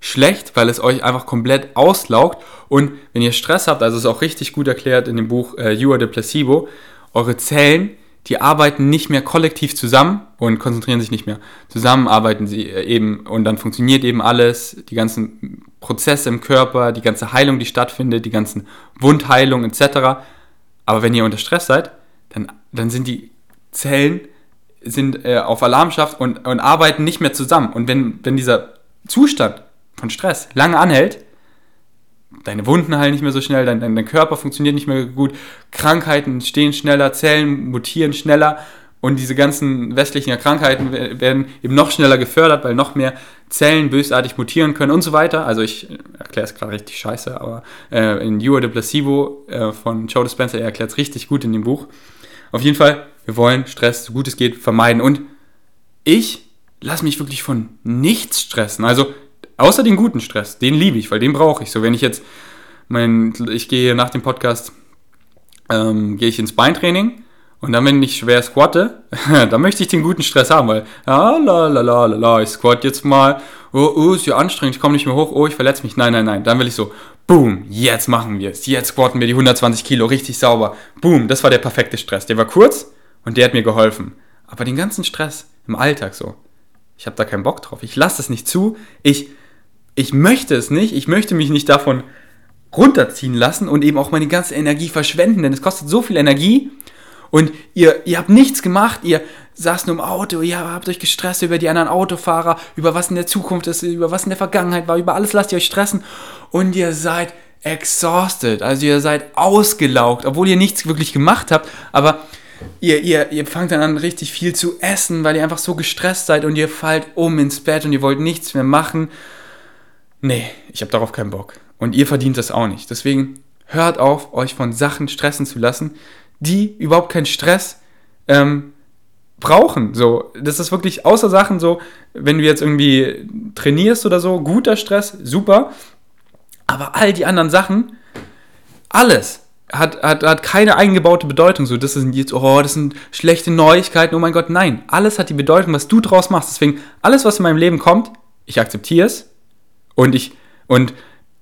schlecht, weil es euch einfach komplett auslaugt. Und wenn ihr Stress habt, also es ist auch richtig gut erklärt in dem Buch äh, You Are the Placebo, eure Zellen, die arbeiten nicht mehr kollektiv zusammen und konzentrieren sich nicht mehr. Zusammen arbeiten sie äh, eben und dann funktioniert eben alles, die ganzen Prozesse im Körper, die ganze Heilung, die stattfindet, die ganzen Wundheilungen etc. Aber wenn ihr unter Stress seid, dann, dann sind die Zellen sind äh, auf Alarmschaft und, und arbeiten nicht mehr zusammen. Und wenn, wenn dieser Zustand von Stress lange anhält, deine Wunden heilen nicht mehr so schnell, dein, dein, Körper funktioniert nicht mehr gut, Krankheiten entstehen schneller, Zellen mutieren schneller und diese ganzen westlichen Krankheiten werden eben noch schneller gefördert, weil noch mehr Zellen bösartig mutieren können und so weiter. Also ich erkläre es gerade richtig scheiße, aber äh, in You Are the Placebo äh, von Joe Dispenza, er erklärt es richtig gut in dem Buch. Auf jeden Fall, wir wollen Stress so gut es geht vermeiden und ich lasse mich wirklich von nichts stressen. Also Außer den guten Stress, den liebe ich, weil den brauche ich. So, wenn ich jetzt mein, ich gehe nach dem Podcast, ähm, gehe ich ins Beintraining und dann, wenn ich schwer squatte, dann möchte ich den guten Stress haben, weil, ah, la, la, la, la, la, ich squat jetzt mal, oh, oh, ist ja anstrengend, ich komme nicht mehr hoch, oh, ich verletze mich, nein, nein, nein. Dann will ich so, boom, jetzt machen wir es, jetzt squatten wir die 120 Kilo richtig sauber, boom, das war der perfekte Stress. Der war kurz und der hat mir geholfen. Aber den ganzen Stress im Alltag so, ich habe da keinen Bock drauf, ich lasse es nicht zu, ich ich möchte es nicht, ich möchte mich nicht davon runterziehen lassen und eben auch meine ganze Energie verschwenden, denn es kostet so viel Energie. Und ihr, ihr habt nichts gemacht, ihr saßt nur im Auto, ihr habt euch gestresst über die anderen Autofahrer, über was in der Zukunft ist, über was in der Vergangenheit war, über alles lasst ihr euch stressen. Und ihr seid exhausted, also ihr seid ausgelaugt, obwohl ihr nichts wirklich gemacht habt, aber ihr, ihr, ihr fangt dann an richtig viel zu essen, weil ihr einfach so gestresst seid und ihr fallt um ins Bett und ihr wollt nichts mehr machen nee, ich habe darauf keinen Bock. Und ihr verdient das auch nicht. Deswegen hört auf, euch von Sachen stressen zu lassen, die überhaupt keinen Stress ähm, brauchen. So, das ist wirklich außer Sachen so, wenn du jetzt irgendwie trainierst oder so, guter Stress, super. Aber all die anderen Sachen, alles hat, hat, hat keine eingebaute Bedeutung. So, das sind jetzt, oh, das sind schlechte Neuigkeiten, oh mein Gott, nein. Alles hat die Bedeutung, was du draus machst. Deswegen, alles, was in meinem Leben kommt, ich akzeptiere es, und ich, und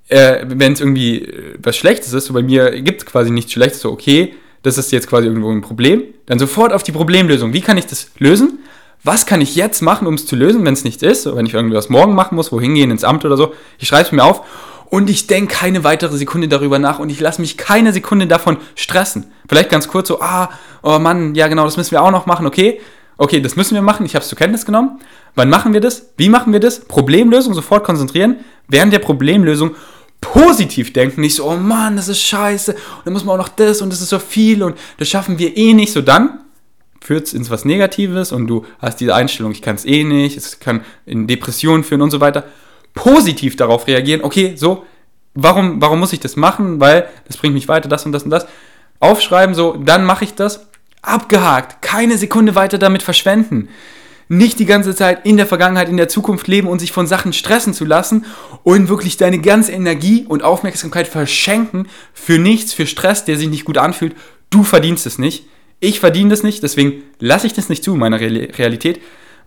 äh, wenn es irgendwie äh, was Schlechtes ist, so bei mir gibt es quasi nichts Schlechtes, so okay, das ist jetzt quasi irgendwo ein Problem, dann sofort auf die Problemlösung. Wie kann ich das lösen? Was kann ich jetzt machen, um es zu lösen, wenn es nicht ist? Wenn ich irgendwas morgen machen muss, wohin gehen, ins Amt oder so. Ich schreibe es mir auf und ich denke keine weitere Sekunde darüber nach und ich lasse mich keine Sekunde davon stressen. Vielleicht ganz kurz so, ah, oh Mann, ja genau, das müssen wir auch noch machen, okay? Okay, das müssen wir machen, ich habe es zur Kenntnis genommen. Wann machen wir das? Wie machen wir das? Problemlösung, sofort konzentrieren. Während der Problemlösung positiv denken, nicht so, oh Mann, das ist scheiße, und dann muss man auch noch das und das ist so viel und das schaffen wir eh nicht. So dann führt es ins was Negatives und du hast diese Einstellung, ich kann es eh nicht, es kann in Depressionen führen und so weiter. Positiv darauf reagieren, okay, so, warum, warum muss ich das machen? Weil das bringt mich weiter, das und das und das. Aufschreiben, so, dann mache ich das. Abgehakt, keine Sekunde weiter damit verschwenden nicht die ganze Zeit in der Vergangenheit, in der Zukunft leben und sich von Sachen stressen zu lassen und wirklich deine ganze Energie und Aufmerksamkeit verschenken für nichts, für Stress, der sich nicht gut anfühlt. Du verdienst es nicht. Ich verdiene das nicht, deswegen lasse ich das nicht zu in meiner Realität.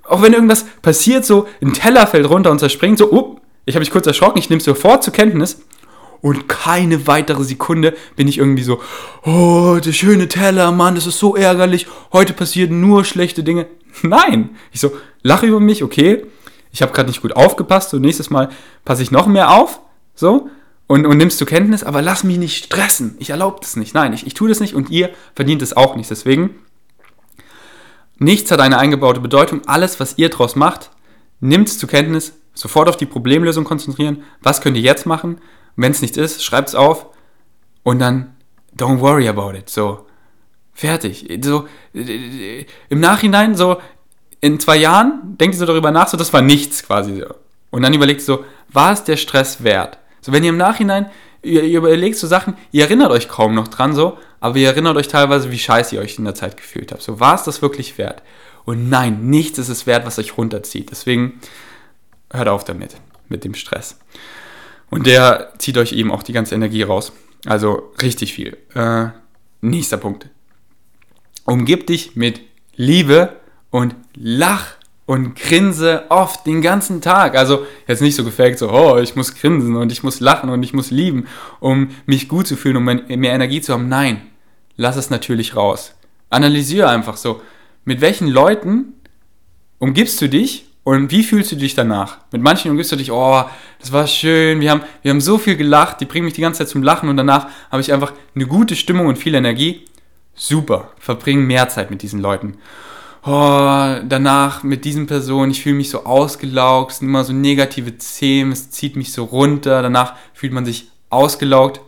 Auch wenn irgendwas passiert, so ein Teller fällt runter und zerspringt, so, oh, ich habe mich kurz erschrocken, ich nehme es sofort zur Kenntnis und keine weitere Sekunde bin ich irgendwie so, oh, der schöne Teller, Mann, das ist so ärgerlich, heute passieren nur schlechte Dinge. Nein. Ich so, lache über mich, okay. Ich habe gerade nicht gut aufgepasst und nächstes Mal passe ich noch mehr auf. So. Und, und nimmst du Kenntnis, aber lass mich nicht stressen. Ich erlaube das nicht. Nein, ich, ich tue das nicht und ihr verdient es auch nicht. Deswegen, nichts hat eine eingebaute Bedeutung. Alles, was ihr draus macht, nimmt es zur Kenntnis, sofort auf die Problemlösung konzentrieren. Was könnt ihr jetzt machen? Wenn es nichts ist, schreibt es auf und dann don't worry about it. So, Fertig. So, im Nachhinein, so in zwei Jahren, denkt ihr so darüber nach, so das war nichts quasi. So. Und dann überlegt so, war es der Stress wert? So, wenn ihr im Nachhinein, ihr, ihr überlegt so Sachen, ihr erinnert euch kaum noch dran so, aber ihr erinnert euch teilweise, wie scheiße ihr euch in der Zeit gefühlt habt. So, war es das wirklich wert? Und nein, nichts ist es wert, was euch runterzieht. Deswegen hört auf damit, mit dem Stress. Und der zieht euch eben auch die ganze Energie raus. Also richtig viel. Äh, nächster Punkt. Umgib dich mit Liebe und lach und grinse oft den ganzen Tag. Also jetzt nicht so gefaked, so, oh, ich muss grinsen und ich muss lachen und ich muss lieben, um mich gut zu fühlen, um mehr Energie zu haben. Nein, lass es natürlich raus. Analysiere einfach so, mit welchen Leuten umgibst du dich und wie fühlst du dich danach? Mit manchen umgibst du dich, oh, das war schön, wir haben, wir haben so viel gelacht, die bringen mich die ganze Zeit zum Lachen und danach habe ich einfach eine gute Stimmung und viel Energie super, verbringen mehr Zeit mit diesen Leuten. Oh, danach mit diesen Personen, ich fühle mich so ausgelaugt, es sind immer so negative Themen, es zieht mich so runter, danach fühlt man sich ausgelaugt.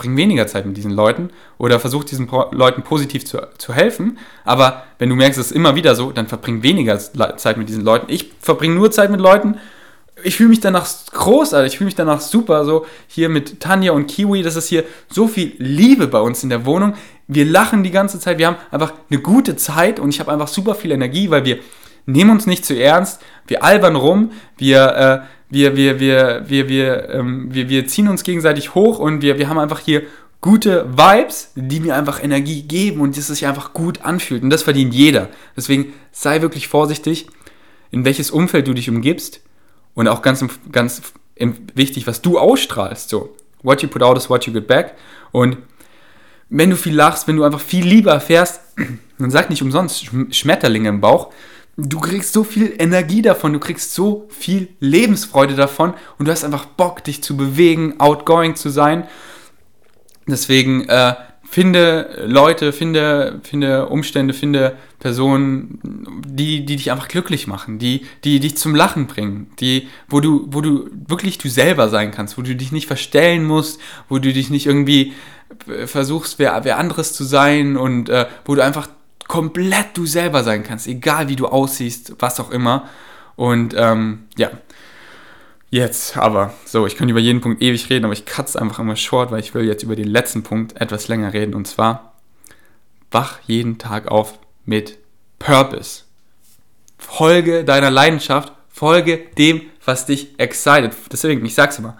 Verbring weniger Zeit mit diesen Leuten oder versuch diesen Leuten positiv zu, zu helfen. Aber wenn du merkst, es ist immer wieder so, dann verbring weniger Zeit mit diesen Leuten. Ich verbringe nur Zeit mit Leuten, ich fühle mich danach großartig, ich fühle mich danach super. So hier mit Tanja und Kiwi, das ist hier so viel Liebe bei uns in der Wohnung. Wir lachen die ganze Zeit, wir haben einfach eine gute Zeit und ich habe einfach super viel Energie, weil wir nehmen uns nicht zu ernst, wir albern rum, wir, äh, wir, wir, wir, wir, wir, ähm, wir, wir ziehen uns gegenseitig hoch und wir, wir haben einfach hier gute Vibes, die mir einfach Energie geben und das sich einfach gut anfühlt. Und das verdient jeder. Deswegen sei wirklich vorsichtig, in welches Umfeld du dich umgibst und auch ganz, ganz wichtig, was du ausstrahlst. So, what you put out is what you get back. Und wenn du viel lachst, wenn du einfach viel Liebe erfährst, dann sag nicht umsonst Schmetterlinge im Bauch. Du kriegst so viel Energie davon, du kriegst so viel Lebensfreude davon und du hast einfach Bock, dich zu bewegen, outgoing zu sein. Deswegen äh, finde Leute, finde, finde Umstände, finde Personen, die, die dich einfach glücklich machen, die, die dich zum Lachen bringen, die, wo du, wo du wirklich du selber sein kannst, wo du dich nicht verstellen musst, wo du dich nicht irgendwie versuchst, wer, wer anderes zu sein und äh, wo du einfach komplett du selber sein kannst, egal wie du aussiehst, was auch immer. Und ähm, ja, Jetzt aber, so, ich könnte über jeden Punkt ewig reden, aber ich kratze einfach immer short, weil ich will jetzt über den letzten Punkt etwas länger reden und zwar, wach jeden Tag auf mit Purpose. Folge deiner Leidenschaft, folge dem, was dich excited. Deswegen, ich sag's immer,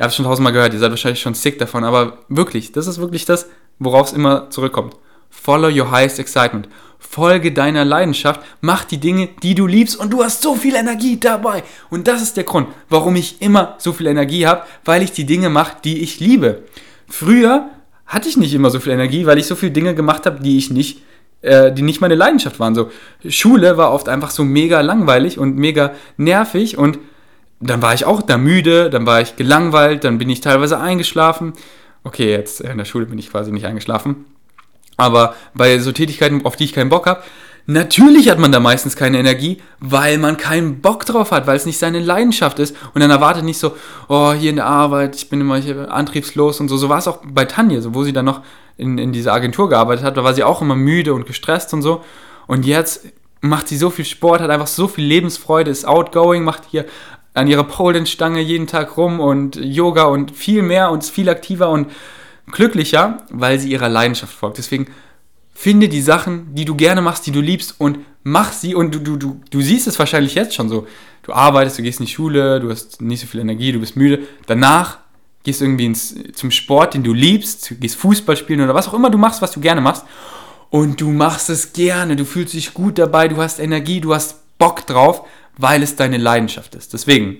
ihr habt es schon tausendmal gehört, ihr seid wahrscheinlich schon sick davon, aber wirklich, das ist wirklich das, worauf es immer zurückkommt. Follow your highest excitement. Folge deiner Leidenschaft, mach die Dinge, die du liebst und du hast so viel Energie dabei. Und das ist der Grund, warum ich immer so viel Energie habe, weil ich die Dinge mache, die ich liebe. Früher hatte ich nicht immer so viel Energie, weil ich so viele Dinge gemacht habe, die ich nicht, äh, die nicht meine Leidenschaft waren. So Schule war oft einfach so mega langweilig und mega nervig und dann war ich auch da müde, dann war ich gelangweilt, dann bin ich teilweise eingeschlafen. Okay, jetzt in der Schule bin ich quasi nicht eingeschlafen. Aber bei so Tätigkeiten, auf die ich keinen Bock habe, natürlich hat man da meistens keine Energie, weil man keinen Bock drauf hat, weil es nicht seine Leidenschaft ist. Und dann erwartet nicht so, oh, hier in der Arbeit, ich bin immer antriebslos und so. So war es auch bei Tanja, so, wo sie dann noch in, in dieser Agentur gearbeitet hat. Da war sie auch immer müde und gestresst und so. Und jetzt macht sie so viel Sport, hat einfach so viel Lebensfreude, ist outgoing, macht hier an ihrer Pole-Stange jeden Tag rum und Yoga und viel mehr und ist viel aktiver und glücklicher, weil sie ihrer Leidenschaft folgt. Deswegen finde die Sachen, die du gerne machst, die du liebst und mach sie und du, du, du, du siehst es wahrscheinlich jetzt schon so. Du arbeitest, du gehst in die Schule, du hast nicht so viel Energie, du bist müde. Danach gehst du irgendwie ins, zum Sport, den du liebst, gehst Fußball spielen oder was auch immer du machst, was du gerne machst. Und du machst es gerne, du fühlst dich gut dabei, du hast Energie, du hast Bock drauf, weil es deine Leidenschaft ist. Deswegen.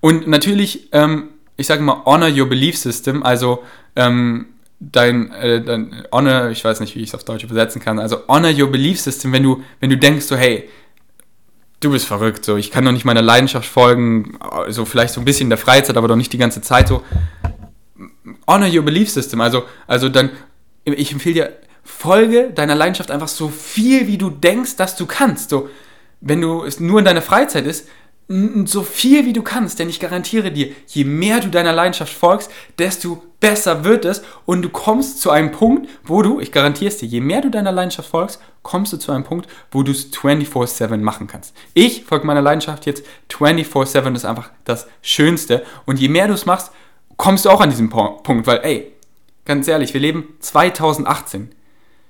Und natürlich, ähm, ich sage mal, honor your belief system, also ähm, dein, äh, dein honor, ich weiß nicht, wie ich es auf Deutsch übersetzen kann, also honor your belief system, wenn du, wenn du denkst so, hey, du bist verrückt, so, ich kann doch nicht meiner Leidenschaft folgen, also vielleicht so ein bisschen in der Freizeit, aber doch nicht die ganze Zeit so. Honor your belief system, also, also dann, ich empfehle dir, folge deiner Leidenschaft einfach so viel, wie du denkst, dass du kannst. So, wenn du es nur in deiner Freizeit ist, so viel wie du kannst, denn ich garantiere dir, je mehr du deiner Leidenschaft folgst, desto besser wird es und du kommst zu einem Punkt, wo du, ich garantiere es dir, je mehr du deiner Leidenschaft folgst, kommst du zu einem Punkt, wo du es 24/7 machen kannst. Ich folge meiner Leidenschaft jetzt 24/7, das ist einfach das Schönste und je mehr du es machst, kommst du auch an diesen Punkt, weil ey, ganz ehrlich, wir leben 2018.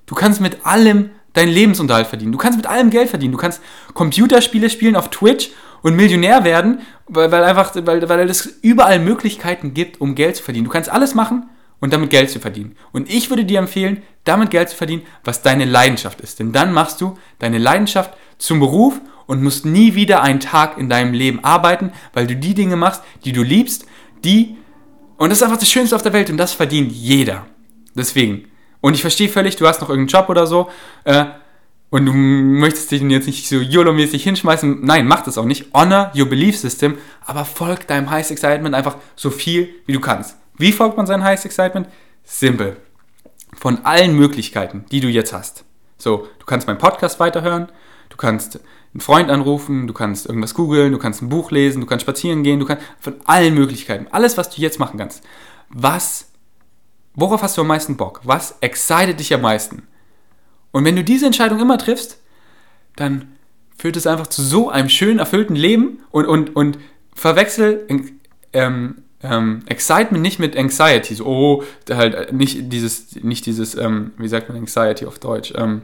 Du kannst mit allem deinen Lebensunterhalt verdienen. Du kannst mit allem Geld verdienen. Du kannst Computerspiele spielen auf Twitch und Millionär werden, weil, weil einfach, weil, weil es überall Möglichkeiten gibt, um Geld zu verdienen. Du kannst alles machen und damit Geld zu verdienen. Und ich würde dir empfehlen, damit Geld zu verdienen, was deine Leidenschaft ist. Denn dann machst du deine Leidenschaft zum Beruf und musst nie wieder einen Tag in deinem Leben arbeiten, weil du die Dinge machst, die du liebst, die und das ist einfach das Schönste auf der Welt und das verdient jeder. Deswegen, und ich verstehe völlig, du hast noch irgendeinen Job oder so äh, und du möchtest dich jetzt nicht so YOLO-mäßig hinschmeißen. Nein, mach das auch nicht. Honor your belief system, aber folg deinem Highest Excitement einfach so viel, wie du kannst. Wie folgt man seinem Highest Excitement? Simpel. Von allen Möglichkeiten, die du jetzt hast. So, du kannst meinen Podcast weiterhören, du kannst einen Freund anrufen, du kannst irgendwas googeln, du kannst ein Buch lesen, du kannst spazieren gehen, du kannst von allen Möglichkeiten, alles, was du jetzt machen kannst. Was Worauf hast du am meisten Bock? Was excited dich am meisten? Und wenn du diese Entscheidung immer triffst, dann führt es einfach zu so einem schönen, erfüllten Leben und, und, und verwechsel ähm, ähm, Excitement nicht mit Anxiety. So, oh, halt nicht dieses, nicht dieses, ähm, wie sagt man Anxiety auf Deutsch? Ähm,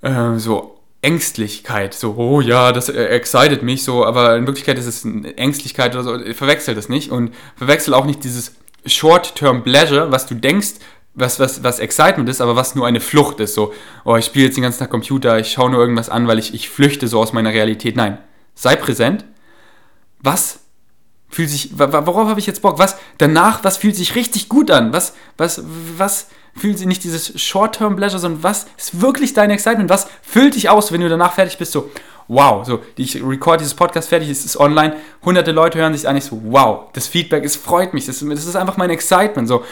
äh, so Ängstlichkeit, so, oh ja, das äh, excited mich so, aber in Wirklichkeit ist es Ängstlichkeit oder so, verwechsel das nicht und verwechsel auch nicht dieses Short-Term Pleasure, was du denkst, was, was, was Excitement ist, aber was nur eine Flucht ist. So, oh, ich spiele jetzt den ganzen Tag Computer, ich schaue nur irgendwas an, weil ich, ich flüchte so aus meiner Realität. Nein, sei präsent. Was fühlt sich, worauf habe ich jetzt Bock? Was danach, was fühlt sich richtig gut an? Was, was, was fühlt sich nicht dieses Short-Term Pleasure, sondern was ist wirklich dein Excitement? Was füllt dich aus, wenn du danach fertig bist? So, wow, so, ich record dieses Podcast fertig, es ist online, hunderte Leute hören sich an, ich so, wow, das Feedback, es freut mich, das, das ist einfach mein Excitement, so,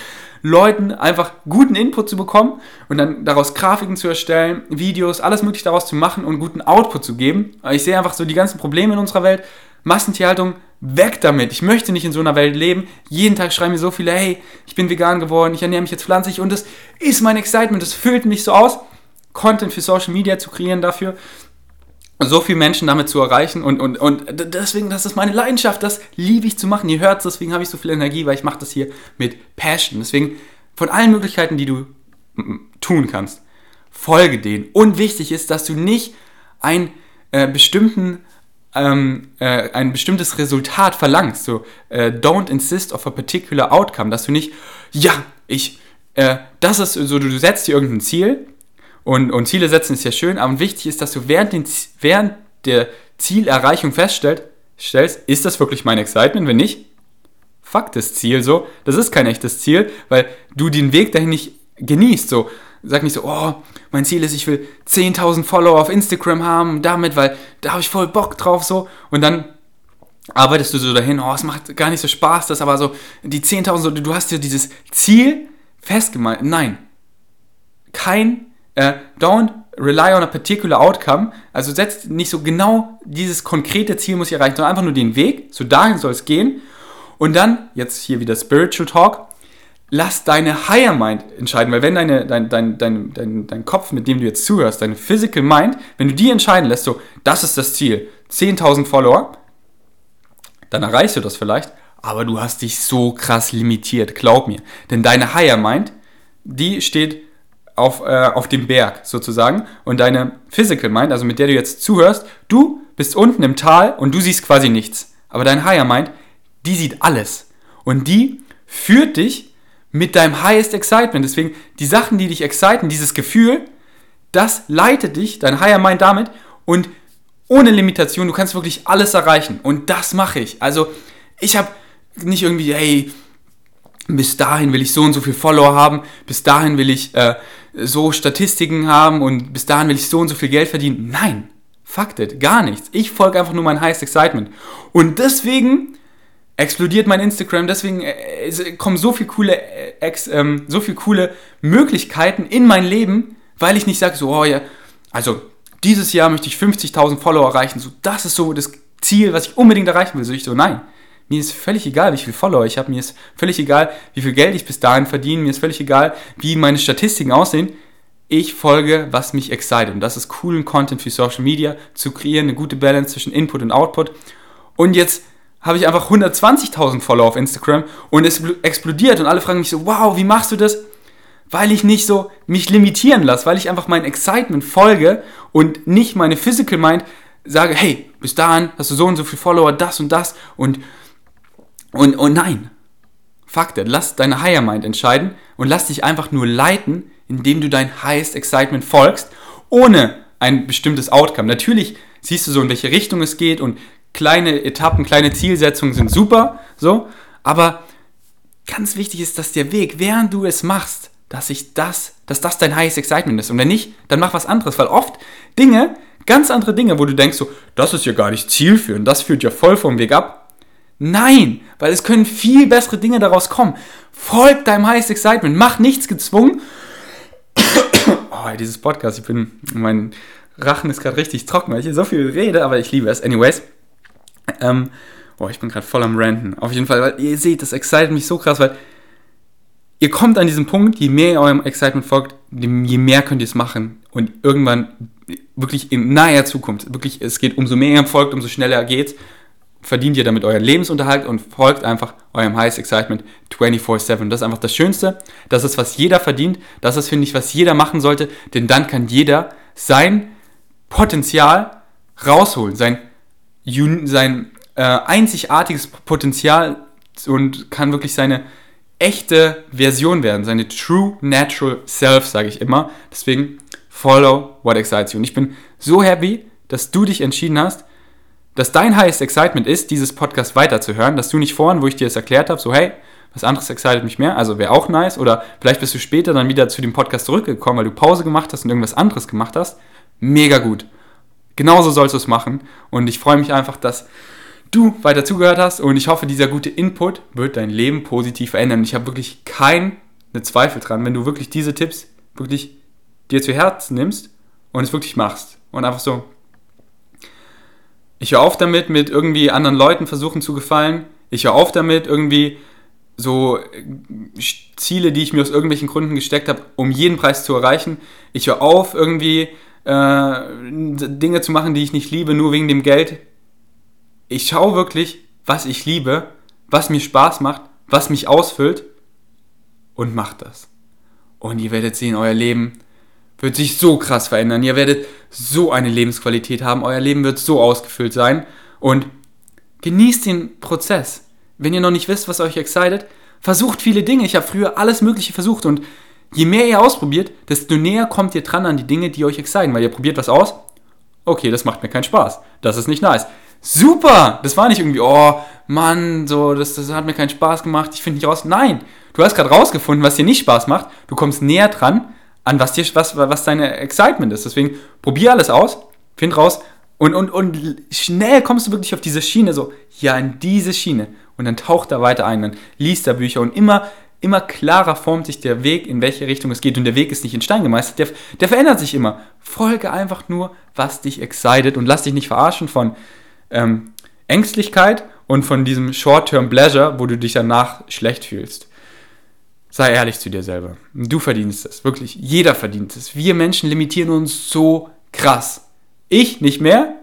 Leuten einfach guten Input zu bekommen und dann daraus Grafiken zu erstellen, Videos, alles mögliche daraus zu machen und guten Output zu geben. Ich sehe einfach so die ganzen Probleme in unserer Welt, Massentierhaltung, weg damit. Ich möchte nicht in so einer Welt leben. Jeden Tag schreiben mir so viele, hey, ich bin vegan geworden, ich ernähre mich jetzt pflanzlich und das ist mein Excitement, das füllt mich so aus, Content für Social Media zu kreieren dafür so viele Menschen damit zu erreichen und, und, und deswegen, das ist meine Leidenschaft, das liebe ich zu machen. Ihr hört es, deswegen habe ich so viel Energie, weil ich mache das hier mit Passion. Deswegen von allen Möglichkeiten, die du tun kannst, folge denen. Und wichtig ist, dass du nicht ein, äh, bestimmten, ähm, äh, ein bestimmtes Resultat verlangst. So, äh, don't insist of a particular outcome, dass du nicht, ja, ich, äh, das ist so, du setzt dir irgendein Ziel und, und Ziele setzen ist ja schön, aber wichtig ist, dass du während, den, während der Zielerreichung feststellst, ist das wirklich mein Excitement? Wenn nicht, fuck das Ziel so. Das ist kein echtes Ziel, weil du den Weg dahin nicht genießt. So, sag nicht so, oh, mein Ziel ist, ich will 10.000 Follower auf Instagram haben, damit, weil da habe ich voll Bock drauf so. Und dann arbeitest du so dahin, oh, es macht gar nicht so Spaß, das aber so, die 10.000, du hast dir dieses Ziel festgemalt. Nein. Kein, äh, don't rely on a particular outcome. Also setzt nicht so genau dieses konkrete Ziel muss ich erreichen, sondern einfach nur den Weg, so dahin soll es gehen. Und dann, jetzt hier wieder Spiritual Talk, lass deine Higher Mind entscheiden, weil wenn deine, dein, dein, dein, dein, dein Kopf, mit dem du jetzt zuhörst, deine Physical Mind, wenn du die entscheiden lässt, so, das ist das Ziel, 10.000 Follower, dann erreichst du das vielleicht, aber du hast dich so krass limitiert, glaub mir. Denn deine Higher Mind, die steht auf, äh, auf dem Berg sozusagen und deine Physical Mind, also mit der du jetzt zuhörst, du bist unten im Tal und du siehst quasi nichts. Aber dein Higher Mind, die sieht alles. Und die führt dich mit deinem Highest Excitement. Deswegen, die Sachen, die dich exciten, dieses Gefühl, das leitet dich, dein Higher Mind damit und ohne Limitation, du kannst wirklich alles erreichen. Und das mache ich. Also, ich habe nicht irgendwie, hey, bis dahin will ich so und so viel Follower haben, bis dahin will ich äh, so Statistiken haben und bis dahin will ich so und so viel Geld verdienen. Nein, fuck it, gar nichts. Ich folge einfach nur mein Highest Excitement. Und deswegen explodiert mein Instagram, deswegen äh, kommen so viele coole, äh, ex, ähm, so viele coole Möglichkeiten in mein Leben, weil ich nicht sage, so, oh ja, also dieses Jahr möchte ich 50.000 Follower erreichen, so, das ist so das Ziel, was ich unbedingt erreichen will. So, ich so, nein, mir ist völlig egal, wie viele Follower ich habe, mir ist völlig egal, wie viel Geld ich bis dahin verdiene, mir ist völlig egal, wie meine Statistiken aussehen. Ich folge, was mich excited. Und das ist coolen Content für Social Media, zu kreieren, eine gute Balance zwischen Input und Output. Und jetzt habe ich einfach 120.000 Follower auf Instagram und es explodiert und alle fragen mich so, wow, wie machst du das? Weil ich nicht so mich limitieren lasse, weil ich einfach mein Excitement folge und nicht meine Physical Mind sage, hey, bis dahin hast du so und so viele Follower, das und das und, und, und nein. Fuck that. Lass deine Higher Mind entscheiden und lass dich einfach nur leiten, indem du dein Highest Excitement folgst, ohne ein bestimmtes Outcome. Natürlich siehst du so, in welche Richtung es geht und kleine Etappen, kleine Zielsetzungen sind super, so, aber ganz wichtig ist, dass der Weg, während du es machst, dass ich das, dass das dein highest excitement ist. Und wenn nicht, dann mach was anderes, weil oft Dinge, ganz andere Dinge, wo du denkst so, das ist ja gar nicht zielführend, das führt ja voll vom Weg ab. Nein, weil es können viel bessere Dinge daraus kommen. Folg deinem highest excitement, mach nichts gezwungen. oh, dieses Podcast, ich bin, mein Rachen ist gerade richtig trocken, weil ich hier so viel rede, aber ich liebe es. Anyways, ähm, boah, ich bin gerade voll am Ranten. Auf jeden Fall, weil ihr seht, das excited mich so krass, weil ihr kommt an diesen Punkt, je mehr ihr eurem Excitement folgt, je mehr könnt ihr es machen. Und irgendwann, wirklich in naher Zukunft, wirklich, es geht, umso mehr ihr folgt, umso schneller geht's, verdient ihr damit euren Lebensunterhalt und folgt einfach eurem Highest Excitement 24-7. Das ist einfach das Schönste. Das ist, was jeder verdient. Das ist, finde ich, was jeder machen sollte. Denn dann kann jeder sein Potenzial rausholen, sein sein äh, einzigartiges Potenzial und kann wirklich seine echte Version werden, seine true natural self, sage ich immer. Deswegen follow what excites you. Und ich bin so happy, dass du dich entschieden hast, dass dein highest excitement ist, dieses Podcast weiterzuhören, dass du nicht vorhin, wo ich dir das erklärt habe, so hey, was anderes excited mich mehr, also wäre auch nice, oder vielleicht bist du später dann wieder zu dem Podcast zurückgekommen, weil du Pause gemacht hast und irgendwas anderes gemacht hast. Mega gut. Genauso sollst du es machen. Und ich freue mich einfach, dass du weiter zugehört hast. Und ich hoffe, dieser gute Input wird dein Leben positiv verändern. Ich habe wirklich keine Zweifel dran, wenn du wirklich diese Tipps wirklich dir zu Herzen nimmst und es wirklich machst. Und einfach so. Ich höre auf damit, mit irgendwie anderen Leuten versuchen zu gefallen. Ich höre auf damit, irgendwie so Ziele, die ich mir aus irgendwelchen Gründen gesteckt habe, um jeden Preis zu erreichen. Ich höre auf, irgendwie äh, Dinge zu machen, die ich nicht liebe, nur wegen dem Geld. Ich schaue wirklich, was ich liebe, was mir Spaß macht, was mich ausfüllt und macht das. Und ihr werdet sehen, euer Leben wird sich so krass verändern. Ihr werdet so eine Lebensqualität haben. Euer Leben wird so ausgefüllt sein. Und genießt den Prozess. Wenn ihr noch nicht wisst, was euch excited, versucht viele Dinge. Ich habe früher alles Mögliche versucht und Je mehr ihr ausprobiert, desto näher kommt ihr dran an die Dinge, die euch exciten, weil ihr probiert was aus. Okay, das macht mir keinen Spaß. Das ist nicht nice. Super! Das war nicht irgendwie, oh Mann, so, das, das hat mir keinen Spaß gemacht, ich finde nicht raus. Nein, du hast gerade rausgefunden, was dir nicht Spaß macht. Du kommst näher dran an was dir, was, was deine Excitement ist. Deswegen probier alles aus, find raus Und, und, und schnell kommst du wirklich auf diese Schiene, so, ja, in diese Schiene. Und dann taucht er weiter ein, dann liest er Bücher und immer, immer klarer formt sich der Weg, in welche Richtung es geht. Und der Weg ist nicht in Stein gemeißelt, der, der verändert sich immer. Folge einfach nur, was dich excited und lass dich nicht verarschen von ähm, Ängstlichkeit und von diesem Short-Term Pleasure, wo du dich danach schlecht fühlst. Sei ehrlich zu dir selber. Du verdienst es, wirklich. Jeder verdient es. Wir Menschen limitieren uns so krass. Ich nicht mehr.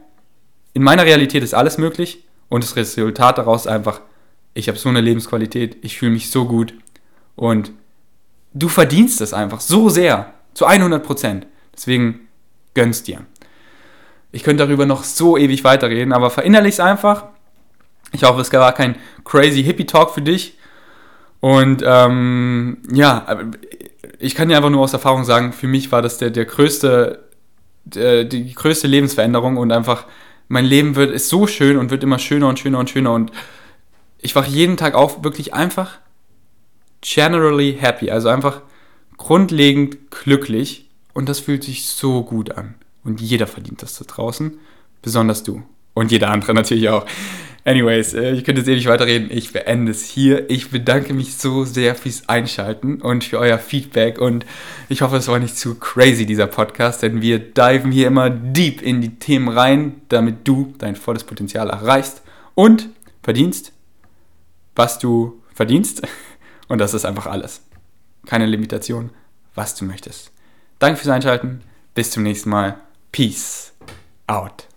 In meiner Realität ist alles möglich und das Resultat daraus ist einfach, ich habe so eine Lebensqualität, ich fühle mich so gut und du verdienst es einfach so sehr, zu 100 Prozent. Deswegen gönnst dir. Ich könnte darüber noch so ewig weiterreden, aber verinnerlich es einfach. Ich hoffe, es war kein crazy Hippie-Talk für dich. Und ähm, ja, ich kann dir einfach nur aus Erfahrung sagen, für mich war das der, der größte, der, die größte Lebensveränderung und einfach, mein Leben wird, ist so schön und wird immer schöner und schöner und schöner und ich wache jeden Tag auf, wirklich einfach generally happy, also einfach grundlegend glücklich und das fühlt sich so gut an. Und jeder verdient das da draußen, besonders du. Und jeder andere natürlich auch. Anyways, äh, ich könnte jetzt ewig weiterreden. Ich beende es hier. Ich bedanke mich so sehr fürs Einschalten und für euer Feedback. Und ich hoffe, es war nicht zu crazy, dieser Podcast, denn wir diven hier immer deep in die Themen rein, damit du dein volles Potenzial erreichst und verdienst, was du verdienst. Und das ist einfach alles. Keine Limitation, was du möchtest. Danke fürs Einschalten. Bis zum nächsten Mal. Peace out.